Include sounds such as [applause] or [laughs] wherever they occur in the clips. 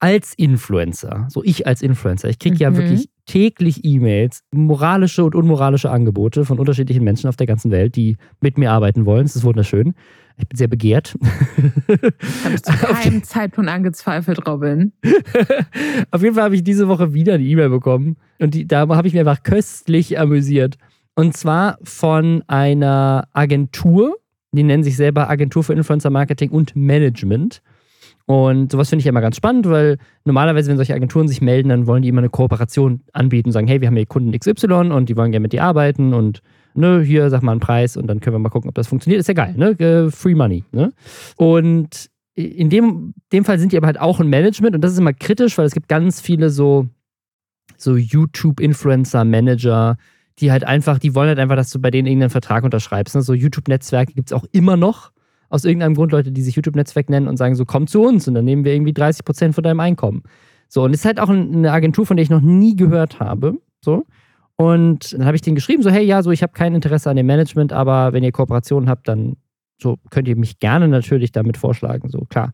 als Influencer, so ich als Influencer, ich kriege mhm. ja wirklich täglich E-Mails, moralische und unmoralische Angebote von unterschiedlichen Menschen auf der ganzen Welt, die mit mir arbeiten wollen. Das ist wunderschön. Ich bin sehr begehrt. Habe ich zu [laughs] keinem Zeitpunkt angezweifelt, Robin. [laughs] auf jeden Fall habe ich diese Woche wieder eine E-Mail bekommen und die, da habe ich mir einfach köstlich amüsiert. Und zwar von einer Agentur, die nennen sich selber Agentur für Influencer Marketing und Management. Und sowas finde ich ja immer ganz spannend, weil normalerweise, wenn solche Agenturen sich melden, dann wollen die immer eine Kooperation anbieten sagen, hey, wir haben hier Kunden XY und die wollen gerne mit dir arbeiten und ne, hier sag mal einen Preis und dann können wir mal gucken, ob das funktioniert. Ist ja geil, ne? Free Money. Ne? Und in dem, dem Fall sind die aber halt auch ein Management und das ist immer kritisch, weil es gibt ganz viele so, so YouTube-Influencer-Manager, die halt einfach, die wollen halt einfach, dass du bei denen irgendeinen Vertrag unterschreibst. Ne? So YouTube-Netzwerke gibt es auch immer noch aus irgendeinem Grund Leute, die sich YouTube-Netzwerk nennen und sagen so, komm zu uns und dann nehmen wir irgendwie 30 Prozent von deinem Einkommen. So, und es ist halt auch eine Agentur, von der ich noch nie gehört habe. So. Und dann habe ich denen geschrieben, so, hey, ja, so, ich habe kein Interesse an dem Management, aber wenn ihr Kooperationen habt, dann so könnt ihr mich gerne natürlich damit vorschlagen. So, klar.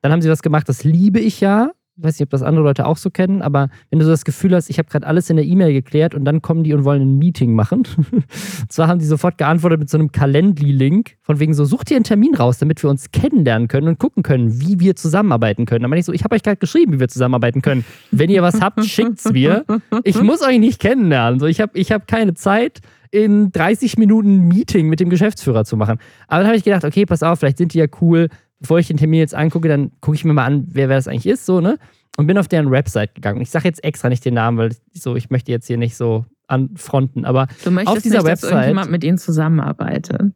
Dann haben sie was gemacht, das liebe ich ja weiß nicht, ob das andere Leute auch so kennen, aber wenn du so das Gefühl hast, ich habe gerade alles in der E-Mail geklärt und dann kommen die und wollen ein Meeting machen. [laughs] und zwar haben die sofort geantwortet mit so einem Calendly-Link, von wegen so, such dir einen Termin raus, damit wir uns kennenlernen können und gucken können, wie wir zusammenarbeiten können. Dann meine ich so, ich habe euch gerade geschrieben, wie wir zusammenarbeiten können. Wenn ihr was habt, [laughs] schickt's mir. Ich muss euch nicht kennenlernen. So, ich habe ich hab keine Zeit in 30 Minuten Meeting mit dem Geschäftsführer zu machen. Aber dann habe ich gedacht, okay, pass auf, vielleicht sind die ja cool, bevor ich den Termin jetzt angucke, dann gucke ich mir mal an, wer, wer das eigentlich ist, so, ne? Und bin auf deren Website gegangen. Ich sage jetzt extra nicht den Namen, weil so, ich möchte jetzt hier nicht so anfronten, aber du möchtest auf dieser nicht, Website. Dass irgendjemand mit ihnen zusammenarbeitet.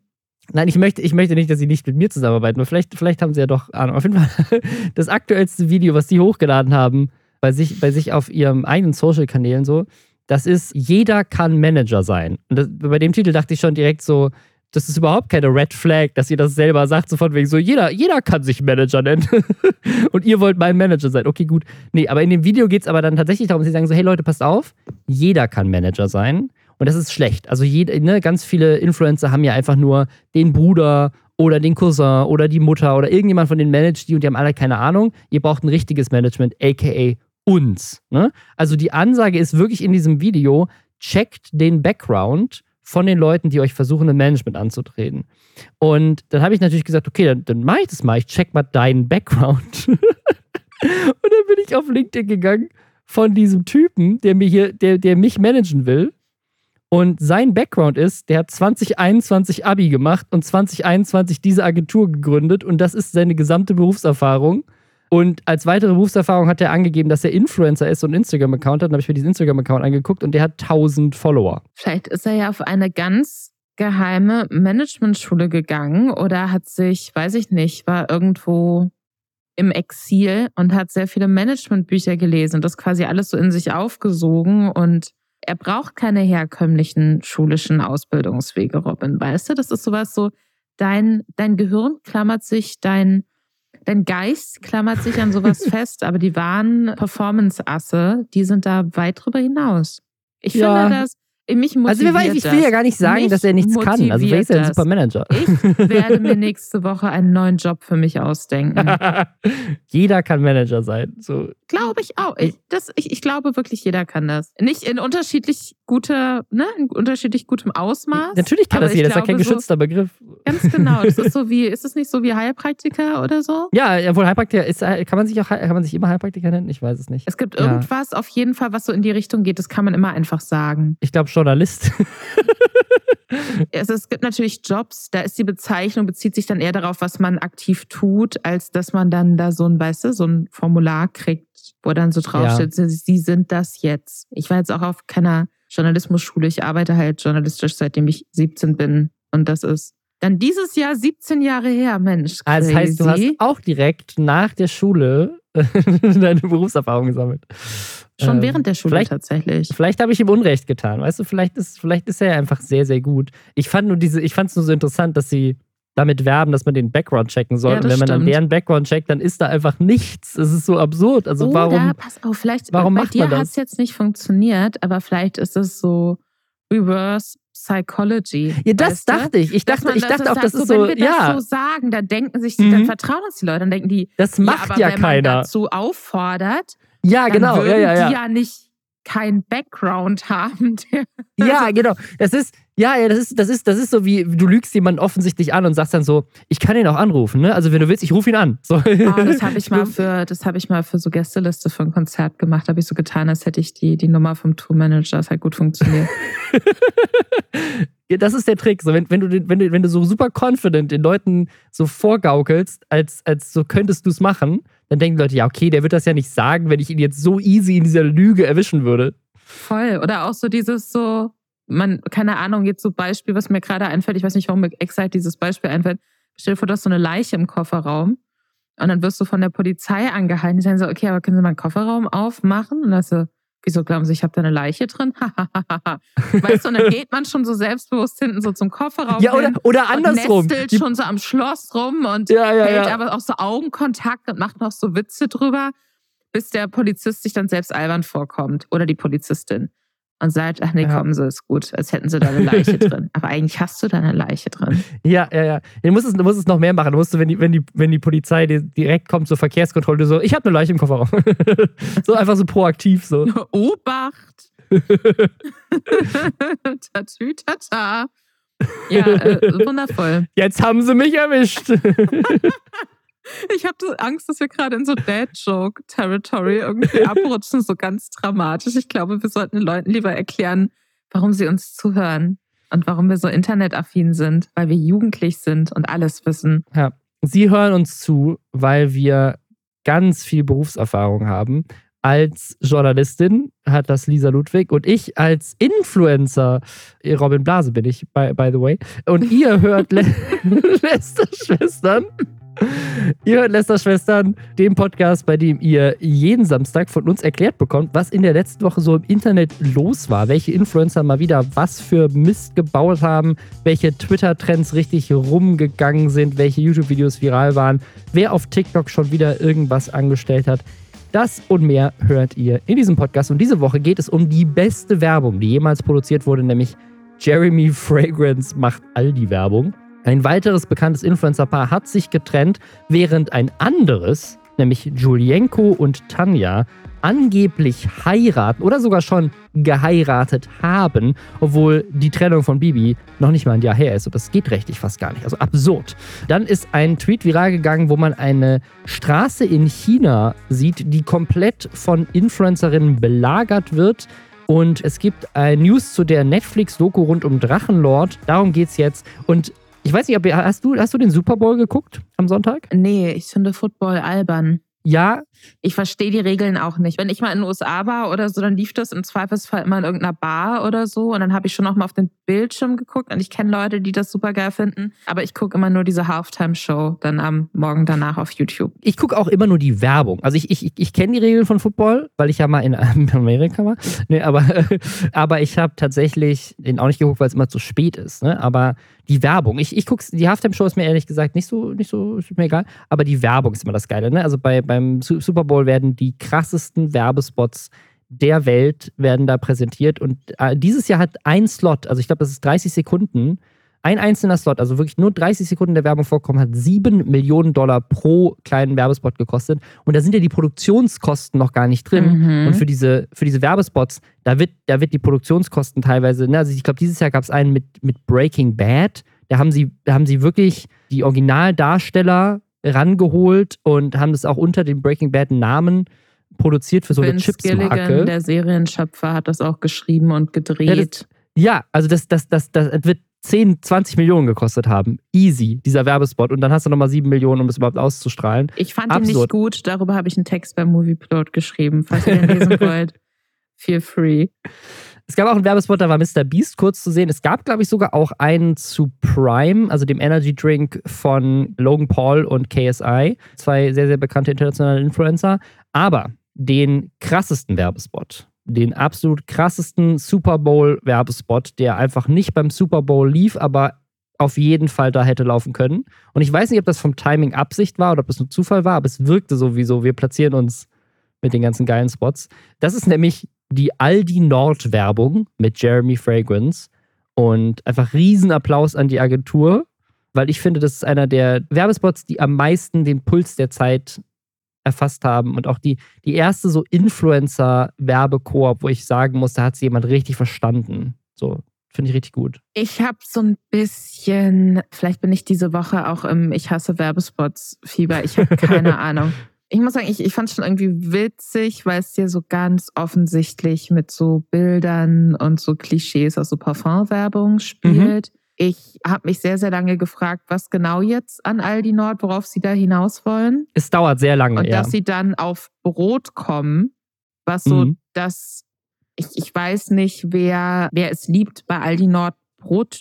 Nein, ich möchte, ich möchte nicht, dass sie nicht mit mir zusammenarbeiten. Aber vielleicht, vielleicht haben sie ja doch Ahnung. Auf jeden Fall [laughs] das aktuellste Video, was sie hochgeladen haben, bei sich, bei sich auf ihrem eigenen Social-Kanälen so, das ist, jeder kann Manager sein. Und das, bei dem Titel dachte ich schon direkt so, das ist überhaupt keine Red Flag, dass ihr das selber sagt, so von wegen so, jeder, jeder kann sich Manager nennen. [laughs] und ihr wollt mein Manager sein. Okay, gut. Nee, aber in dem Video geht es aber dann tatsächlich darum, sie sagen so, hey Leute, passt auf, jeder kann Manager sein. Und das ist schlecht. Also jede, ne, ganz viele Influencer haben ja einfach nur den Bruder oder den Cousin oder die Mutter oder irgendjemand von denen managt die und die haben alle keine Ahnung. Ihr braucht ein richtiges Management, aka uns. Ne? Also die Ansage ist wirklich in diesem Video, checkt den Background von den Leuten, die euch versuchen, ein Management anzutreten. Und dann habe ich natürlich gesagt, okay, dann, dann mache ich das mal. Ich check mal deinen Background. [laughs] und dann bin ich auf LinkedIn gegangen von diesem Typen, der mir hier, der, der mich managen will. Und sein Background ist, der hat 2021 Abi gemacht und 2021 diese Agentur gegründet und das ist seine gesamte Berufserfahrung. Und als weitere Berufserfahrung hat er angegeben, dass er Influencer ist und einen Instagram-Account hat. Dann habe ich mir diesen Instagram-Account angeguckt und der hat 1000 Follower. Vielleicht ist er ja auf eine ganz geheime Managementschule gegangen oder hat sich, weiß ich nicht, war irgendwo im Exil und hat sehr viele Managementbücher gelesen und das quasi alles so in sich aufgesogen und er braucht keine herkömmlichen schulischen Ausbildungswege, Robin. Weißt du, das ist sowas so, dein, dein Gehirn klammert sich dein Dein Geist klammert sich an sowas [laughs] fest, aber die wahren Performance-Asse, die sind da weit drüber hinaus. Ich ja. finde das, mich motiviert Also ich will ja gar nicht sagen, mich dass er nichts kann. Also wer ist ja ein super Manager? Ich werde [laughs] mir nächste Woche einen neuen Job für mich ausdenken. [laughs] jeder kann Manager sein. So. Glaube ich auch. Ich, das, ich, ich glaube wirklich, jeder kann das. Nicht in unterschiedlich guter, ne, in unterschiedlich gutem Ausmaß. Natürlich kann das jeder, das ist ja kein geschützter Begriff. Ganz genau. [laughs] Das ist so wie, ist es nicht so wie Heilpraktiker oder so? Ja, obwohl Heilpraktiker ist, kann man sich auch, kann man sich immer Heilpraktiker nennen? Ich weiß es nicht. Es gibt irgendwas ja. auf jeden Fall, was so in die Richtung geht, das kann man immer einfach sagen. Ich glaube Journalist. [laughs] also es gibt natürlich Jobs, da ist die Bezeichnung, bezieht sich dann eher darauf, was man aktiv tut, als dass man dann da so ein, weißt du, so ein Formular kriegt, wo dann so draufsteht, ja. sie sind das jetzt. Ich war jetzt auch auf keiner Journalismusschule. Ich arbeite halt journalistisch, seitdem ich 17 bin. Und das ist dann dieses Jahr 17 Jahre her, Mensch. Crazy. Also das heißt, du hast auch direkt nach der Schule [laughs] deine Berufserfahrung gesammelt. Schon ähm, während der Schule tatsächlich. Vielleicht habe ich ihm Unrecht getan. Weißt du, vielleicht ist, vielleicht ist er einfach sehr, sehr gut. Ich fand nur diese, ich fand es nur so interessant, dass sie damit werben, dass man den Background checken soll. Ja, und wenn man dann deren Background checkt, dann ist da einfach nichts. Es ist so absurd. Also Oder, warum? pass auf, vielleicht warum bei macht dir hat es jetzt nicht funktioniert, aber vielleicht ist es so Reverse Psychology. Ja, das dachte ich. Ich dachte, man, ich dachte auch, das ist so, wenn wir ja. das so sagen, dann denken sich die, mhm. dann vertrauen uns die Leute, dann denken die, das macht ja, ja wenn keiner. Man dazu auffordert, ja, genau, dann würden ja, ja, ja. die ja nicht keinen Background haben. [laughs] ja, genau. Das ist, ja, ja, das ist, das ist, das ist so wie, du lügst jemanden offensichtlich an und sagst dann so, ich kann ihn auch anrufen, ne? Also wenn du willst, ich rufe ihn an. So. Oh, das habe ich [laughs] mal für, das habe ich mal für so Gästeliste für ein Konzert gemacht. Habe ich so getan, als hätte ich die, die Nummer vom Tourmanager. Das hat gut funktioniert. [laughs] ja, das ist der Trick. So, wenn, wenn, du, wenn, du, wenn du so super confident den Leuten so vorgaukelst, als, als so könntest du es machen, dann denken Leute, ja, okay, der wird das ja nicht sagen, wenn ich ihn jetzt so easy in dieser Lüge erwischen würde. Voll. Oder auch so dieses so, man, keine Ahnung, jetzt so Beispiel, was mir gerade einfällt, ich weiß nicht, warum mir exakt dieses Beispiel einfällt. Stell dir vor, du hast so eine Leiche im Kofferraum und dann wirst du von der Polizei angehalten. Die sagen so, okay, aber können Sie mal einen Kofferraum aufmachen? Und dann so, wieso glauben Sie, ich habe da eine Leiche drin? weißt du, und dann geht man schon so selbstbewusst hinten so zum Kofferraum. Ja, oder, oder andersrum. Und nestelt schon so am Schloss rum und ja, ja, hält ja. aber auch so Augenkontakt und macht noch so Witze drüber, bis der Polizist sich dann selbst albern vorkommt. Oder die Polizistin. Und sagt, ach nee, Ja. kommen Sie, ist gut, als hätten Sie da eine Leiche [laughs] drin. Aber eigentlich hast du da eine Leiche drin. Ja, ja, ja. Du musst es, du musst es noch mehr machen. Du musst, du, wenn, die, wenn, die, wenn die Polizei dir direkt kommt zur Verkehrskontrolle, du so, ich habe eine Leiche im Kofferraum. [laughs] so einfach so proaktiv so. [laughs] Obacht! Tatü, tata. Ja, äh, wundervoll. Jetzt haben sie mich erwischt. Ich habe Angst, dass wir gerade in so Dad-Joke-Territory irgendwie [laughs] abrutschen, so ganz dramatisch. Ich glaube, wir sollten den Leuten lieber erklären, warum sie uns zuhören und warum wir so internetaffin sind, weil wir jugendlich sind und alles wissen. Ja. Sie hören uns zu, weil wir ganz viel Berufserfahrung haben. Als Journalistin hat das Lisa Ludwig und ich als Influencer, eh, Robin Blase bin ich, by, by the way. Und ihr hört [laughs] Le [laughs] Lästerschwestern. Ihr hört Lästerschwestern, dem Podcast, bei dem ihr jeden Samstag von uns erklärt bekommt, was in der letzten Woche so im Internet los war, welche Influencer mal wieder was für Mist gebaut haben, welche Twitter-Trends richtig rumgegangen sind, welche YouTube-Videos viral waren, wer auf TikTok schon wieder irgendwas angestellt hat. Das und mehr hört ihr in diesem Podcast. Und diese Woche geht es um die beste Werbung, die jemals produziert wurde, nämlich Jeremy Fragrance macht Aldi Werbung. Ein weiteres bekanntes Influencer-Paar hat sich getrennt, während ein anderes, nämlich Julienko und Tanja, angeblich heiraten oder sogar schon geheiratet haben, obwohl die Trennung von Bibi noch nicht mal ein Jahr her ist. Und das geht rechtlich fast gar nicht. Also absurd. Dann ist ein Tweet viral gegangen, wo man eine Straße in China sieht, die komplett von Influencerinnen belagert wird. Und es gibt ein News zu der Netflix-Doku rund um Drachenlord. Darum geht's jetzt. Und ich weiß nicht, ob ihr, hast du, hast du den Super Bowl geguckt am Sonntag? Nee, ich finde Football albern. Ja, Ich verstehe die Regeln auch nicht. Wenn ich mal in den USA war oder so, dann lief das im Zweifelsfall immer in irgendeiner Bar oder so. Und dann habe ich schon noch mal auf den Bildschirm geguckt. Und ich kenne Leute, die das super geil finden. Aber ich gucke immer nur diese Halftime-Show dann am Morgen danach auf YouTube. ich gucke auch immer nur die Werbung. Also ich, ich, ich kenne die Regeln von Football, weil ich ja mal in [laughs] Amerika war. Nee, aber, [laughs] aber ich habe tatsächlich den auch nicht geguckt, weil es immer zu spät ist. Ne? Aber die Werbung, ich, ich gucke, die Halftime-Show ist mir ehrlich gesagt nicht so, nicht so, ist mir egal. Aber die Werbung ist immer das Geile. Ne? Also bei, beim Su- Super Bowl werden die krassesten Werbespots der Welt werden da präsentiert. Und äh, dieses Jahr hat ein Slot, also ich glaube, das ist 30 Sekunden, ein einzelner Slot, also wirklich nur 30 Sekunden der Werbung vorkommen, hat 7 Millionen Dollar pro kleinen Werbespot gekostet. Und da sind ja die Produktionskosten noch gar nicht drin. Mhm. Und für diese, für diese Werbespots, da wird, da wird die Produktionskosten teilweise, ne, also ich glaube, dieses Jahr gab es einen mit, mit Breaking Bad. Da haben sie, da haben sie wirklich die Originaldarsteller rangeholt und haben das auch unter dem Breaking Bad Namen produziert für so eine Vince Chips-Marke. Gilligan, der Serienschöpfer, hat das auch geschrieben und gedreht. Ja, also das, das, das, das wird 10, 20 Millionen gekostet haben. Easy, dieser Werbespot. Und dann hast du nochmal 7 Millionen, um es überhaupt auszustrahlen. ich fand ihn absurd. nicht gut. Darüber habe ich einen Text beim Movieplot geschrieben. Falls ihr den lesen [laughs] wollt, feel free. Es gab auch einen Werbespot, da war Mr. Beast kurz zu sehen. Es gab, glaube ich, sogar auch einen zu Prime, also dem Energy Drink von Logan Paul und KSI. Zwei sehr, sehr bekannte internationale Influencer. Aber den krassesten Werbespot, den absolut krassesten Super Bowl-Werbespot, der einfach nicht beim Super Bowl lief, aber auf jeden Fall da hätte laufen können. Und ich weiß nicht, ob das vom Timing Absicht war oder ob es nur Zufall war, aber es wirkte sowieso. Wir platzieren uns mit den ganzen geilen Spots. Das ist nämlich die Aldi Nord Werbung mit Jeremy Fragrance. Und einfach Riesenapplaus an die Agentur, weil ich finde, das ist einer der Werbespots, die am meisten den Puls der Zeit erfasst haben und auch die, die erste so Influencer-Werbekoop, wo ich sagen muss, da hat sie jemand richtig verstanden. So, finde ich richtig gut. Ich habe so ein bisschen, vielleicht bin ich diese Woche auch im Ich hasse Werbespots-Fieber. Ich habe keine [laughs] Ahnung. Ich muss sagen, ich, ich fand es schon irgendwie witzig, weil es dir so ganz offensichtlich mit so Bildern und so Klischees aus so Parfumwerbung spielt. Mhm. Ich habe mich sehr, sehr lange gefragt, was genau jetzt an Aldi Nord, worauf sie da hinaus wollen. Es dauert sehr lange. Und ja. dass sie dann auf Brot kommen, was so mhm. das, ich, ich weiß nicht, wer, wer es liebt, bei Aldi Nord Brot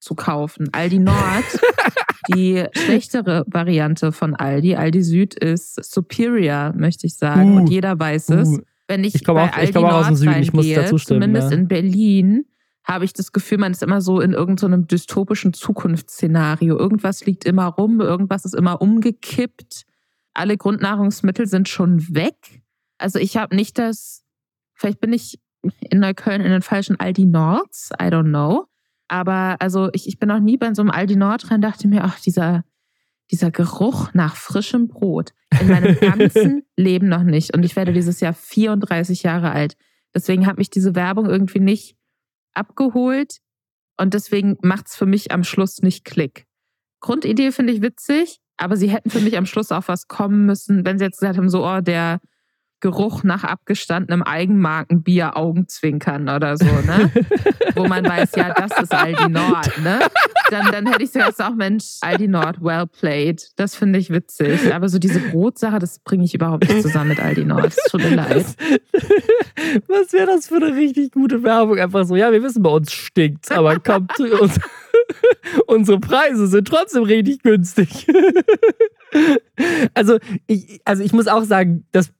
zu kaufen. Aldi Nord, [laughs] die schlechtere Variante von Aldi, Aldi Süd ist superior, möchte ich sagen. Uh, Und jeder weiß es. Uh. Wenn ich, ich bei auch, Nord aus dem Süden, ich muss dazu stimmen, zumindest ja. in Berlin, habe ich das Gefühl, man ist immer so in irgendeinem so dystopischen Zukunftsszenario. Irgendwas liegt immer rum, irgendwas ist immer umgekippt. Alle Grundnahrungsmittel sind schon weg. Also ich habe nicht das, vielleicht bin ich in Neukölln in den falschen Aldi Nords, I don't know. Aber also ich, ich bin noch nie bei so einem Aldi Nord rein, dachte mir, ach, dieser, dieser Geruch nach frischem Brot. In meinem [laughs] ganzen Leben noch nicht. Und ich werde dieses Jahr 34 Jahre alt. Deswegen hat mich diese Werbung irgendwie nicht abgeholt und deswegen macht es für mich am Schluss nicht Klick. Grundidee finde ich witzig, aber sie hätten für mich am Schluss auch was kommen müssen, wenn sie jetzt gesagt haben, so, oh, der Geruch nach abgestandenem Eigenmarkenbier Augenzwinkern oder so, ne? [laughs] Wo man weiß, ja, das ist Aldi Nord, ne? Dann, dann hätte ich so gesagt, auch Mensch, Aldi Nord, well played. Das finde ich witzig. Aber so diese Brotsache, das bringe ich überhaupt nicht zusammen mit Aldi Nord. Das tut mir leid. [laughs] Was wäre das für eine richtig gute Werbung? Einfach so, ja, wir wissen, bei uns stinkt's, aber kommt zu uns. [laughs] Unsere Preise sind trotzdem richtig günstig. [laughs] also, ich, also ich muss auch sagen, das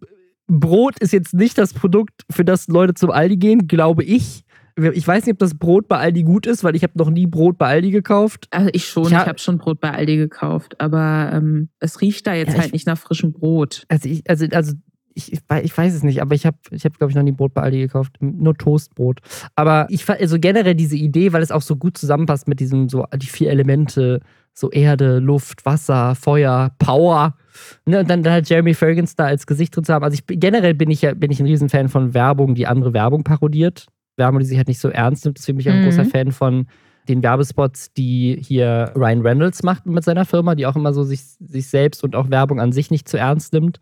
Brot ist jetzt nicht das Produkt, für das Leute zum Aldi gehen, glaube ich. Ich weiß nicht, ob das Brot bei Aldi gut ist, weil ich habe noch nie Brot bei Aldi gekauft. Also ich schon, ich, ich habe schon Brot bei Aldi gekauft, aber ähm, es riecht da jetzt ja, halt ich, nicht nach frischem Brot. Also ich, also, also ich, ich, weiß es nicht, aber ich habe, ich hab, glaube ich, noch nie Brot bei Aldi gekauft. Nur Toastbrot. Aber ich also generell diese Idee, weil es auch so gut zusammenpasst mit diesem, so die vier Elemente, so Erde, Luft, Wasser, Feuer, Power. Ne, und dann, halt Jeremy Fergans da als Gesicht drin zu haben. Also ich, generell bin ich ja bin ich ein Riesenfan von Werbung, die andere Werbung parodiert. Werbung, die sich halt nicht so ernst nimmt. Deswegen bin ich auch ein mhm. großer Fan von den Werbespots, die hier Ryan Reynolds macht mit seiner Firma, die auch immer so sich, sich selbst und auch Werbung an sich nicht zu ernst nimmt.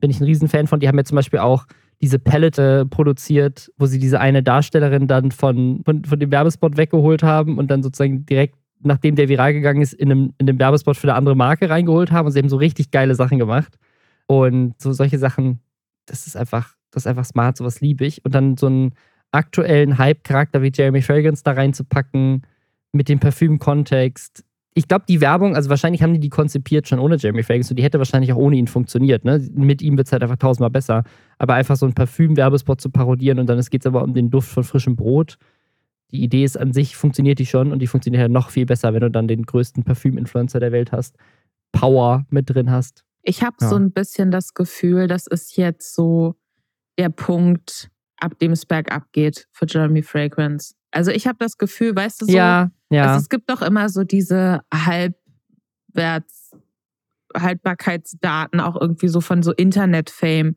Bin ich ein Riesenfan von. Die haben ja zum Beispiel auch diese Palette produziert, wo sie diese eine Darstellerin dann von, von, von dem Werbespot weggeholt haben und dann sozusagen direkt nachdem der viral gegangen ist, in einem, in einem Werbespot für eine andere Marke reingeholt haben und sie haben so richtig geile Sachen gemacht. Und so solche Sachen, das ist einfach, das ist einfach smart, sowas liebe ich. Und dann so einen aktuellen Hype-Charakter wie Jeremy Fragrance da reinzupacken, mit dem Parfüm-Kontext. Ich glaube, die Werbung, also wahrscheinlich haben die die konzipiert schon ohne Jeremy Fragrance und die hätte wahrscheinlich auch ohne ihn funktioniert. Ne? Mit ihm wird es halt einfach tausendmal besser. Aber einfach so einen Parfüm-Werbespot zu parodieren und dann geht es aber um den Duft von frischem Brot die Idee ist an sich, funktioniert die schon und die funktioniert ja noch viel besser, wenn du dann den größten Parfüm-Influencer der Welt hast, Power mit drin hast. Ich habe ja. so ein bisschen das Gefühl, das ist jetzt so der Punkt, ab dem es bergab geht für Jeremy Fragrance. Also ich habe das Gefühl, weißt du so, ja, ja. Also es gibt doch immer so diese Halbwerts Haltbarkeitsdaten auch irgendwie so von so Internet-Fame.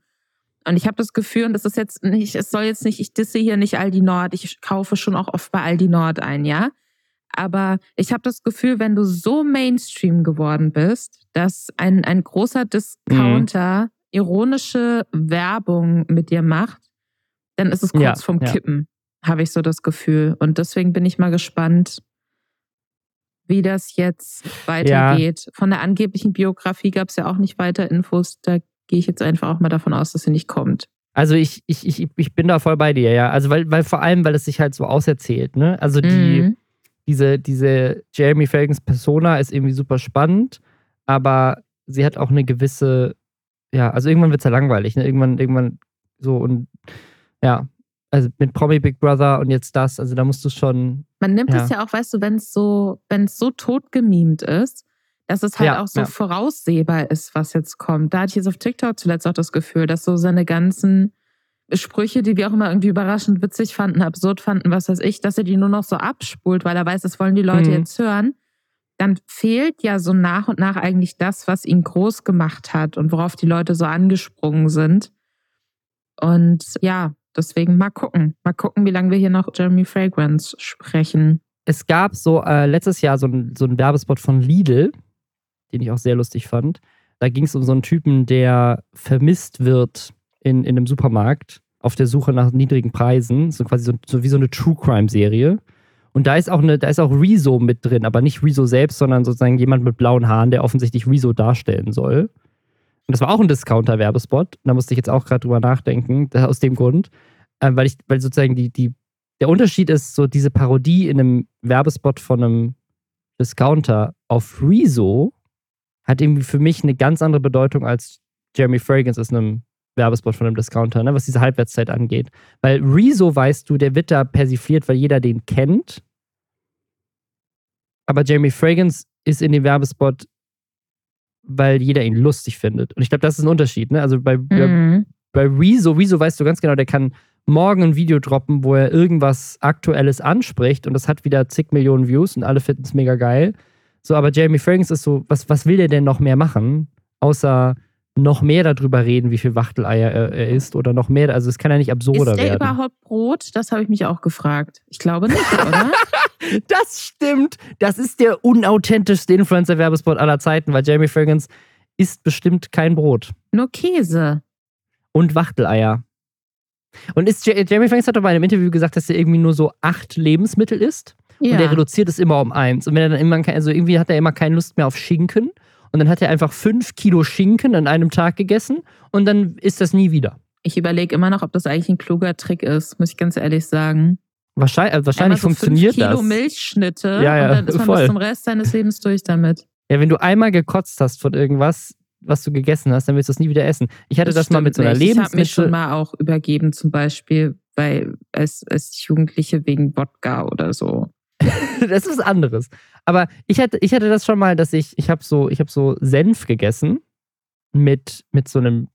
Und ich habe das Gefühl, und das ist jetzt nicht, es soll jetzt nicht, ich disse hier nicht Aldi Nord, ich kaufe schon auch oft bei Aldi Nord ein, ja. Aber ich habe das Gefühl, wenn du so Mainstream geworden bist, dass ein, ein großer Discounter mhm. ironische Werbung mit dir macht, dann ist es kurz ja, vorm ja. Kippen, habe ich so das Gefühl. Und deswegen bin ich mal gespannt, wie das jetzt weitergeht. Ja. Von der angeblichen Biografie gab es ja auch nicht weiter Infos. Da gehe ich jetzt einfach auch mal davon aus, dass sie nicht kommt. Also ich, ich, ich, ich bin da voll bei dir, ja. Also weil, weil vor allem, weil es sich halt so auserzählt, ne? Also die, mhm. diese, diese Jeremy Felgens Persona ist irgendwie super spannend, aber sie hat auch eine gewisse, ja, also irgendwann wird es ja langweilig, ne? Irgendwann, irgendwann so und ja, also mit Promi Big Brother und jetzt das, also da musst du schon. Man nimmt ja. es ja auch, weißt du, wenn es so, wenn es so tot gemimt ist, dass es halt ja, auch so ja. voraussehbar ist, was jetzt kommt. Da hatte ich jetzt auf TikTok zuletzt auch das Gefühl, dass so seine ganzen Sprüche, die wir auch immer irgendwie überraschend witzig fanden, absurd fanden, was weiß ich, dass er die nur noch so abspult, weil er weiß, das wollen die Leute mhm. jetzt hören, dann fehlt ja so nach und nach eigentlich das, was ihn groß gemacht hat und worauf die Leute so angesprungen sind. Und ja, deswegen mal gucken. Mal gucken, wie lange wir hier noch Jeremy Fragrance sprechen. Es gab so äh, letztes Jahr so einen so Werbespot von Lidl, den ich auch sehr lustig fand. Da ging es um so einen Typen, der vermisst wird in, in einem Supermarkt auf der Suche nach niedrigen Preisen. So quasi so, so wie so eine True Crime-Serie. Und da ist auch eine, da ist auch Rezo mit drin, aber nicht Rezo selbst, sondern sozusagen jemand mit blauen Haaren, der offensichtlich Rezo darstellen soll. Und das war auch ein Discounter-Werbespot. Da musste ich jetzt auch gerade drüber nachdenken, aus dem Grund. Äh, weil ich, weil sozusagen die, die, der Unterschied ist, so diese Parodie in einem Werbespot von einem Discounter auf Rezo hat irgendwie für mich eine ganz andere Bedeutung als Jeremy Fragrance ist einem Werbespot von einem Discounter, ne, was diese Halbwertszeit angeht. Weil Rezo, weißt du, der wird da persifliert, weil jeder den kennt. Aber Jeremy Fragrance ist in dem Werbespot, weil jeder ihn lustig findet. Und ich glaube, das ist ein Unterschied. Ne? Also bei, mhm. bei Rezo, Rezo weißt du ganz genau, der kann morgen ein Video droppen, wo er irgendwas Aktuelles anspricht und das hat wieder zig Millionen Views und alle finden es mega geil. So, aber Jeremy Fragrance ist so, was, was will der denn noch mehr machen? Außer noch mehr darüber reden, wie viel Wachteleier er, er isst oder noch mehr. Also es kann ja nicht absurder werden. Ist der überhaupt Brot? Das habe ich mich auch gefragt. Ich glaube nicht, oder? [laughs] das stimmt. Das ist der unauthentischste Influencer-Werbespot aller Zeiten, weil Jeremy Fragrance isst bestimmt kein Brot. Nur Käse. Und Wachteleier. Und ist, Jeremy Fragrance hat doch bei einem Interview gesagt, dass er irgendwie nur so acht Lebensmittel isst. Ja. Und er reduziert es immer um eins. Und wenn er dann immer, also irgendwie hat er immer keine Lust mehr auf Schinken. Und dann hat er einfach fünf Kilo Schinken an einem Tag gegessen und dann ist das nie wieder. Ich überlege immer noch, ob das eigentlich ein kluger Trick ist, muss ich ganz ehrlich sagen. Wahrscheinlich, also wahrscheinlich so funktioniert fünf Kilo das. Milchschnitte ja, ja, und dann ist man voll. bis zum Rest seines Lebens durch damit. Ja, wenn du einmal gekotzt hast von irgendwas, was du gegessen hast, dann willst du es nie wieder essen. Ich hatte das, das mal mit so einer Lebensmittel. Ich habe mich schon mal auch übergeben, zum Beispiel weil als, als Jugendliche wegen Wodka oder so. [laughs] das ist was anderes. Aber ich hatte, ich hatte das schon mal, dass ich, ich habe so, ich habe so Senf gegessen mit, mit so einem,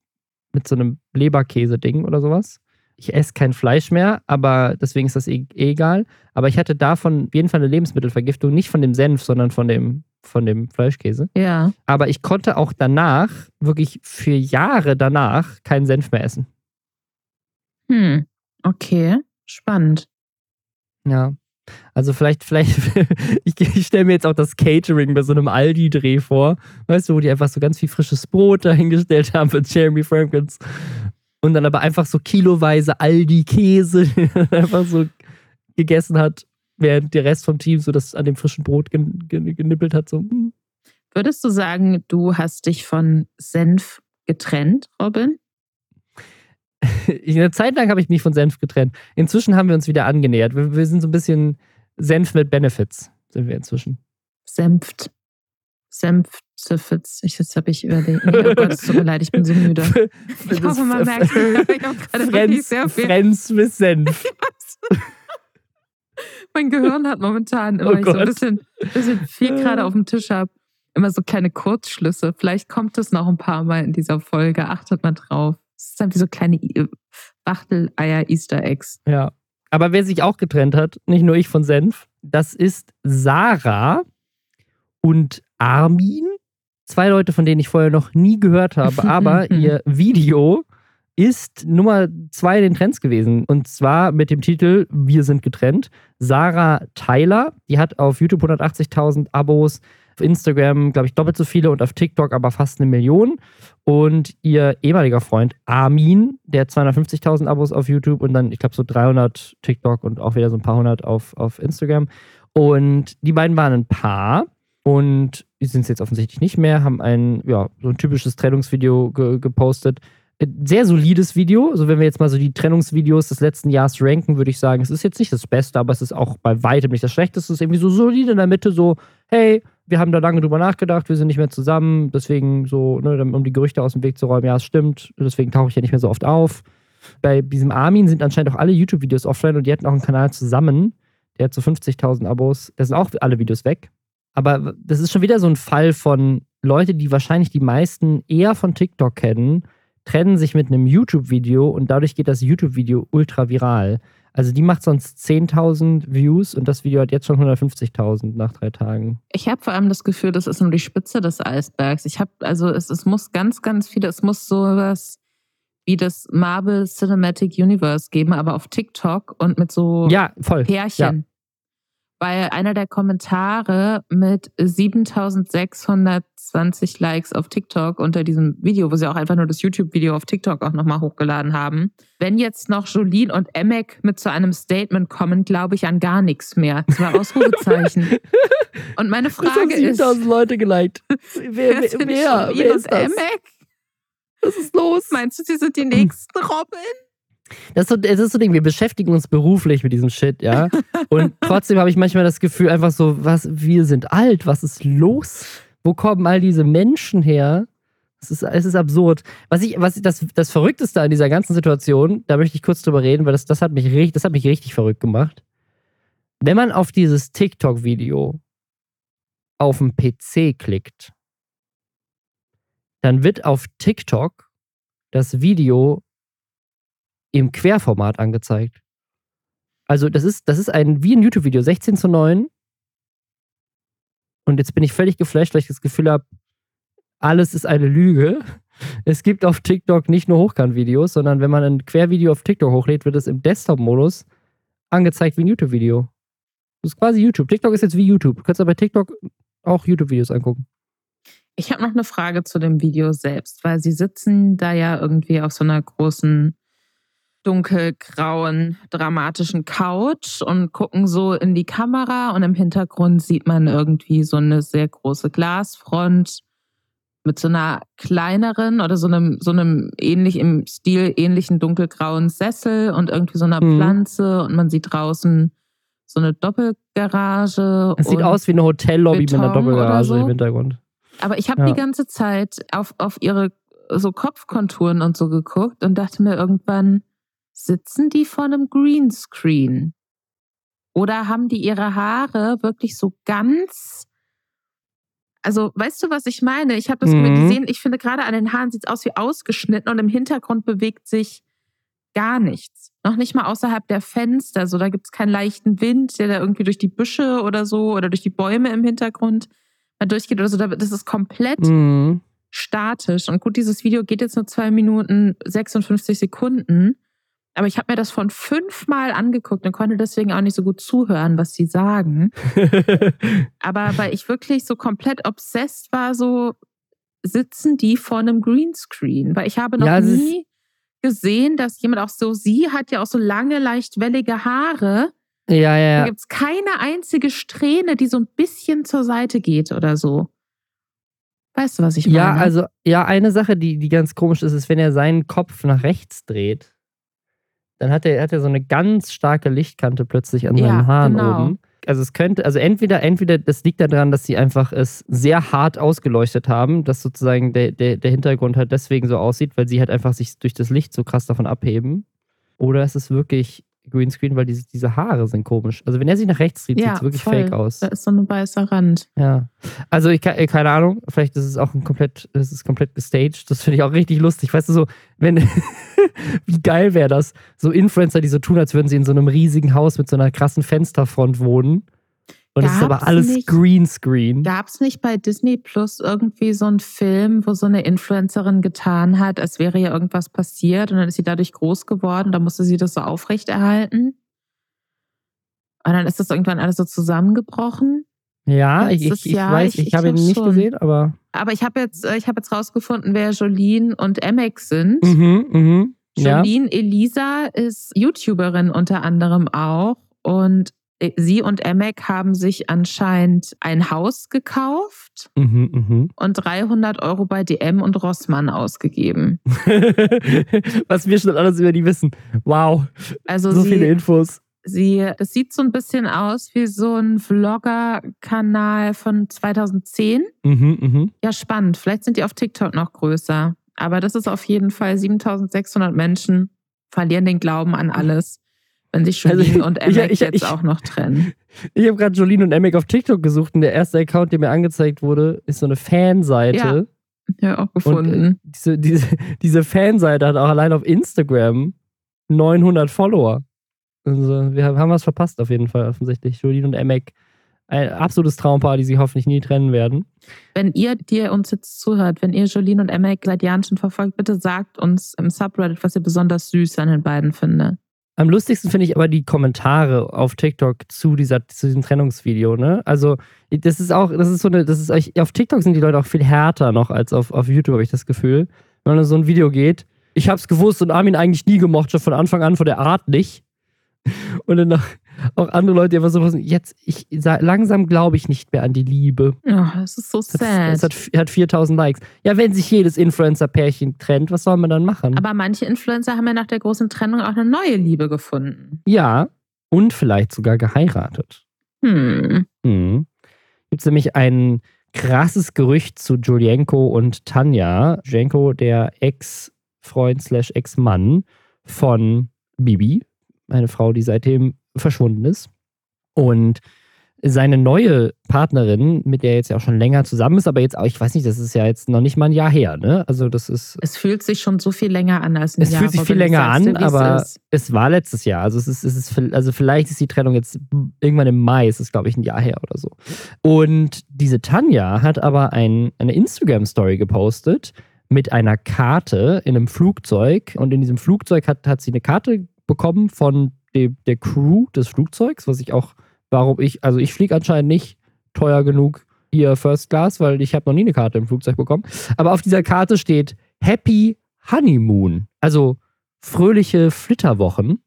mit so einem Leberkäse-Ding oder sowas. Ich esse kein Fleisch mehr, aber deswegen ist das eh, eh egal. Aber ich hatte davon auf jeden Fall eine Lebensmittelvergiftung, nicht von dem Senf, sondern von dem, von dem Fleischkäse. Ja. Aber ich konnte auch danach, wirklich für Jahre danach, keinen Senf mehr essen. Hm, okay. Spannend. Ja. Also vielleicht, vielleicht, [laughs] ich, ich stelle mir jetzt auch das Catering bei so einem Aldi-Dreh vor, weißt du, wo die einfach so ganz viel frisches Brot dahingestellt haben für Jeremy Frankens und dann aber einfach so kiloweise Aldi-Käse [laughs] einfach so gegessen hat, während der Rest vom Team so das an dem frischen Brot gen, gen, genippelt hat. So. Hm. Würdest du sagen, du hast dich von Senf getrennt, Robin? Eine Zeit lang habe ich mich von Senf getrennt. Inzwischen haben wir uns wieder angenähert. Wir, wir sind so ein bisschen Senf mit Benefits, sind wir inzwischen. Senft. Senfzifitz. Ich, jetzt habe ich überlegt. Nee, oh Gott, es tut mir leid, ich bin so müde. [laughs] Ich hoffe, man merkt, ich habe gerade wirklich sehr viel. Friends mit Senf. [laughs] mein Gehirn hat momentan immer, oh ich so ein bisschen, bisschen viel gerade auf dem Tisch habe, immer so kleine Kurzschlüsse. Vielleicht kommt es noch ein paar Mal in dieser Folge. Achtet mal drauf. Es ist wie so kleine Wachteleier-Easter Eggs. Ja. Aber wer sich auch getrennt hat, nicht nur ich von Senf, das ist Sarah und Armin. Zwei Leute, von denen ich vorher noch nie gehört habe, [laughs] aber ihr Video ist Nummer zwei in den Trends gewesen. Und zwar mit dem Titel Wir sind getrennt. Sarah Tyler, die hat auf YouTube 180.000 Abos, auf Instagram, glaube ich, doppelt so viele und auf TikTok aber fast eine Million. Und ihr ehemaliger Freund Armin, der hat 250.000 Abos auf YouTube und dann, ich glaube, so 300 TikTok und auch wieder so ein paar hundert auf, auf Instagram. Und die beiden waren ein Paar und die sind es jetzt offensichtlich nicht mehr, haben ein, ja, so ein typisches Trennungsvideo ge gepostet. Sehr solides Video. Also, wenn wir jetzt mal so die Trennungsvideos des letzten Jahres ranken, würde ich sagen, es ist jetzt nicht das Beste, aber es ist auch bei weitem nicht das Schlechteste. Es ist irgendwie so solide in der Mitte, so, hey, wir haben da lange drüber nachgedacht, wir sind nicht mehr zusammen, deswegen so, ne, um die Gerüchte aus dem Weg zu räumen, ja, es stimmt, deswegen tauche ich ja nicht mehr so oft auf. Bei diesem Armin sind anscheinend auch alle YouTube-Videos offline und die hatten auch einen Kanal zusammen. Der hat so 50.000 Abos. Da sind auch alle Videos weg. Aber das ist schon wieder so ein Fall von Leute, die wahrscheinlich die meisten eher von TikTok kennen, trennen sich mit einem YouTube-Video und dadurch geht das YouTube-Video ultra viral. Also die macht sonst 10.000 Views und das Video hat jetzt schon 150.000 nach drei Tagen. Ich habe vor allem das Gefühl, das ist nur die Spitze des Eisbergs. Ich habe, also es, es muss ganz, ganz viele, es muss sowas wie das Marvel Cinematic Universe geben, aber auf TikTok und mit so ja, voll. Pärchen. Ja weil einer der Kommentare mit 7620 Likes auf TikTok unter diesem Video, wo sie auch einfach nur das YouTube-Video auf TikTok auch nochmal hochgeladen haben. Wenn jetzt noch Jolene und Emek mit zu einem Statement kommen, glaube ich an gar nichts mehr. Zwei Ausrufezeichen. [laughs] und meine Frage ist. 7000 Leute geliked. [laughs] Wer, wer, wer, wer ist das? Emek? Was ist los? Meinst du, sie sind die nächsten Robin? Das ist, so, das ist so ein Ding, wir beschäftigen uns beruflich mit diesem Shit, ja. [laughs] Und trotzdem habe ich manchmal das Gefühl, einfach so, was, wir sind alt, was ist los? Wo kommen all diese Menschen her? Es ist, es ist absurd. Was ich, was das, das Verrückteste an dieser ganzen Situation, da möchte ich kurz drüber reden, weil das, das, hat mich richtig, das hat mich richtig verrückt gemacht. Wenn man auf dieses TikTok-Video auf dem PC klickt, dann wird auf TikTok das Video im Querformat angezeigt. Also das ist, das ist ein, wie ein YouTube-Video, 16 zu 9. Und jetzt bin ich völlig geflasht, weil ich das Gefühl habe, alles ist eine Lüge. [laughs] Es gibt auf TikTok nicht nur Hochkant-Videos, sondern wenn man ein Quervideo auf TikTok hochlädt, wird es im Desktop-Modus angezeigt wie ein YouTube-Video. Das ist quasi YouTube. TikTok ist jetzt wie YouTube. Du kannst aber bei TikTok auch YouTube-Videos angucken. Ich habe noch eine Frage zu dem Video selbst, weil sie sitzen da ja irgendwie auf so einer großen dunkelgrauen, dramatischen Couch und gucken so in die Kamera und im Hintergrund sieht man irgendwie so eine sehr große Glasfront mit so einer kleineren oder so einem, so einem ähnlich im Stil ähnlichen dunkelgrauen Sessel und irgendwie so einer mhm. Pflanze und man sieht draußen so eine Doppelgarage. Es sieht aus wie eine Hotellobby mit einer Doppelgarage so. im Hintergrund. Aber ich habe ja. die ganze Zeit auf, auf ihre so Kopfkonturen und so geguckt und dachte mir irgendwann, Sitzen die vor einem Greenscreen? Oder haben die ihre Haare wirklich so ganz. Also, weißt du, was ich meine? Ich habe das mhm. gesehen. Ich finde, gerade an den Haaren sieht es aus wie ausgeschnitten und im Hintergrund bewegt sich gar nichts. Noch nicht mal außerhalb der Fenster. So, da gibt es keinen leichten Wind, der da irgendwie durch die Büsche oder so oder durch die Bäume im Hintergrund mal durchgeht oder so. Das ist komplett mhm. statisch. Und gut, dieses Video geht jetzt nur zwei Minuten 56 Sekunden. Aber ich habe mir das von fünfmal angeguckt und konnte deswegen auch nicht so gut zuhören, was sie sagen. [laughs] Aber weil ich wirklich so komplett obsessed war, so sitzen die vor einem Greenscreen. Weil ich habe noch ja, nie gesehen, dass jemand auch so, sie hat ja auch so lange, leicht wellige Haare. Ja, ja, ja. Da gibt es keine einzige Strähne, die so ein bisschen zur Seite geht oder so. Weißt du, was ich meine? Ja, also, ja, eine Sache, die, die ganz komisch ist, ist, wenn er seinen Kopf nach rechts dreht dann hat er, hat er so eine ganz starke Lichtkante plötzlich an seinen ja, Haaren genau. oben. Also es könnte, also entweder, entweder das liegt daran, dass sie einfach es sehr hart ausgeleuchtet haben, dass sozusagen der, der, der Hintergrund halt deswegen so aussieht, weil sie halt einfach sich durch das Licht so krass davon abheben. Oder es ist wirklich Greenscreen, weil diese, diese Haare sind komisch. Also wenn er sich nach rechts dreht, ja, sieht es wirklich voll. fake aus. Da ist so ein weißer Rand. Ja. Also ich keine Ahnung, vielleicht ist es auch ein komplett, das ist komplett gestaged. Das finde ich auch richtig lustig. Weißt du so, wenn, [laughs] wie geil wäre das? So Influencer, die so tun, als würden sie in so einem riesigen Haus mit so einer krassen Fensterfront wohnen und es ist aber alles nicht, Greenscreen. Gab es nicht bei Disney Plus irgendwie so einen Film, wo so eine Influencerin getan hat, als wäre ja irgendwas passiert und dann ist sie dadurch groß geworden, da musste sie das so aufrechterhalten? Und dann ist das irgendwann alles so zusammengebrochen. Ja, ich, ich, ich weiß, ich, ich habe ihn nicht schon. gesehen, aber. Aber ich habe jetzt, äh, ich habe jetzt rausgefunden, wer Jolene und Emex sind. Mhm, mhm. Jolene ja. Elisa ist YouTuberin unter anderem auch und sie und Emek haben sich anscheinend ein Haus gekauft mhm, mh. und 300 Euro bei DM und Rossmann ausgegeben. [laughs] Was wir schon alles über die wissen. Wow. Also so sie, viele Infos. Sie, das sieht so ein bisschen aus wie so ein Vlogger-Kanal von 2010. Mhm, mh. Ja, spannend. Vielleicht sind die auf TikTok noch größer. Aber das ist auf jeden Fall 7600 Menschen verlieren den Glauben an [laughs] alles wenn sich Jolene also, und Emek ich, ich, jetzt ich, auch noch trennen. [laughs] Ich habe gerade Jolene und Emek auf TikTok gesucht und der erste Account, der mir angezeigt wurde, ist so eine Fanseite. Ja. Ja, auch gefunden. Und äh, diese, diese, diese Fanseite hat auch allein auf Instagram 900 Follower. Also, wir haben was verpasst auf jeden Fall, offensichtlich. Jolene und Emek. Ein absolutes Traumpaar, die sie hoffentlich nie trennen werden. Wenn ihr, die uns jetzt zuhört, wenn ihr Jolene und Emek Jahren schon verfolgt, bitte sagt uns im Subreddit, was ihr besonders süß an den beiden findet. Am lustigsten finde ich aber die Kommentare auf TikTok zu, dieser, zu diesem Trennungsvideo. Ne? Also, das ist auch, das ist so eine, das ist auf TikTok sind die Leute auch viel härter noch als auf, auf YouTube, habe ich das Gefühl. Wenn man so ein Video geht, ich hab's gewusst und Armin eigentlich nie gemocht, schon von Anfang an von der Art nicht. [laughs] Und dann noch, auch andere Leute, die einfach so jetzt, ich langsam glaube ich nicht mehr an die Liebe. Oh, das ist so sad. Es hat, hat 4000 Likes. Ja, wenn sich jedes Influencer-Pärchen trennt, was soll man dann machen? Aber manche Influencer haben ja nach der großen Trennung auch eine neue Liebe gefunden. Ja, und vielleicht sogar geheiratet. Hm. hm. Gibt es nämlich ein krasses Gerücht zu Julienko und Tanja. Julienko, der Ex-Freund slash Ex-Mann von Bibi, eine Frau, die seitdem verschwunden ist. Und seine neue Partnerin, mit der er jetzt ja auch schon länger zusammen ist, aber jetzt auch, ich weiß nicht, das ist ja jetzt noch nicht mal ein Jahr her, ne? Also das ist. Es fühlt sich schon so viel länger an als ein es Jahr. Es fühlt sich viel länger an, aber es, es, war letztes Jahr. Also es ist, es ist, also vielleicht ist die Trennung jetzt irgendwann im Mai, es ist, glaube ich, ein Jahr her oder so. Und diese Tanja hat aber ein, eine Instagram-Story gepostet mit einer Karte in einem Flugzeug. Und in diesem Flugzeug hat, hat sie eine Karte bekommen von de, der Crew des Flugzeugs, was ich auch, warum ich, also ich fliege anscheinend nicht teuer genug hier First Class, weil ich habe noch nie eine Karte im Flugzeug bekommen. Aber auf dieser Karte steht Happy Honeymoon, also fröhliche Flitterwochen.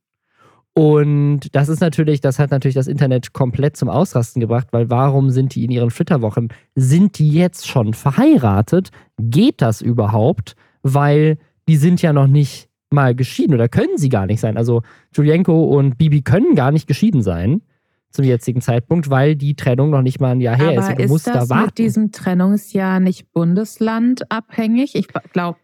Und das ist natürlich, das hat natürlich das Internet komplett zum Ausrasten gebracht, weil warum sind die in ihren Flitterwochen? Sind die jetzt schon verheiratet? Geht das überhaupt? Weil die sind ja noch nicht mal geschieden oder können sie gar nicht sein. Also Julienko und Bibi können gar nicht geschieden sein zum jetzigen Zeitpunkt, weil die Trennung noch nicht mal ein Jahr her Aber ist. Und du ist musst das da warten. mit diesem Trennungsjahr nicht bundeslandabhängig? Ich glaube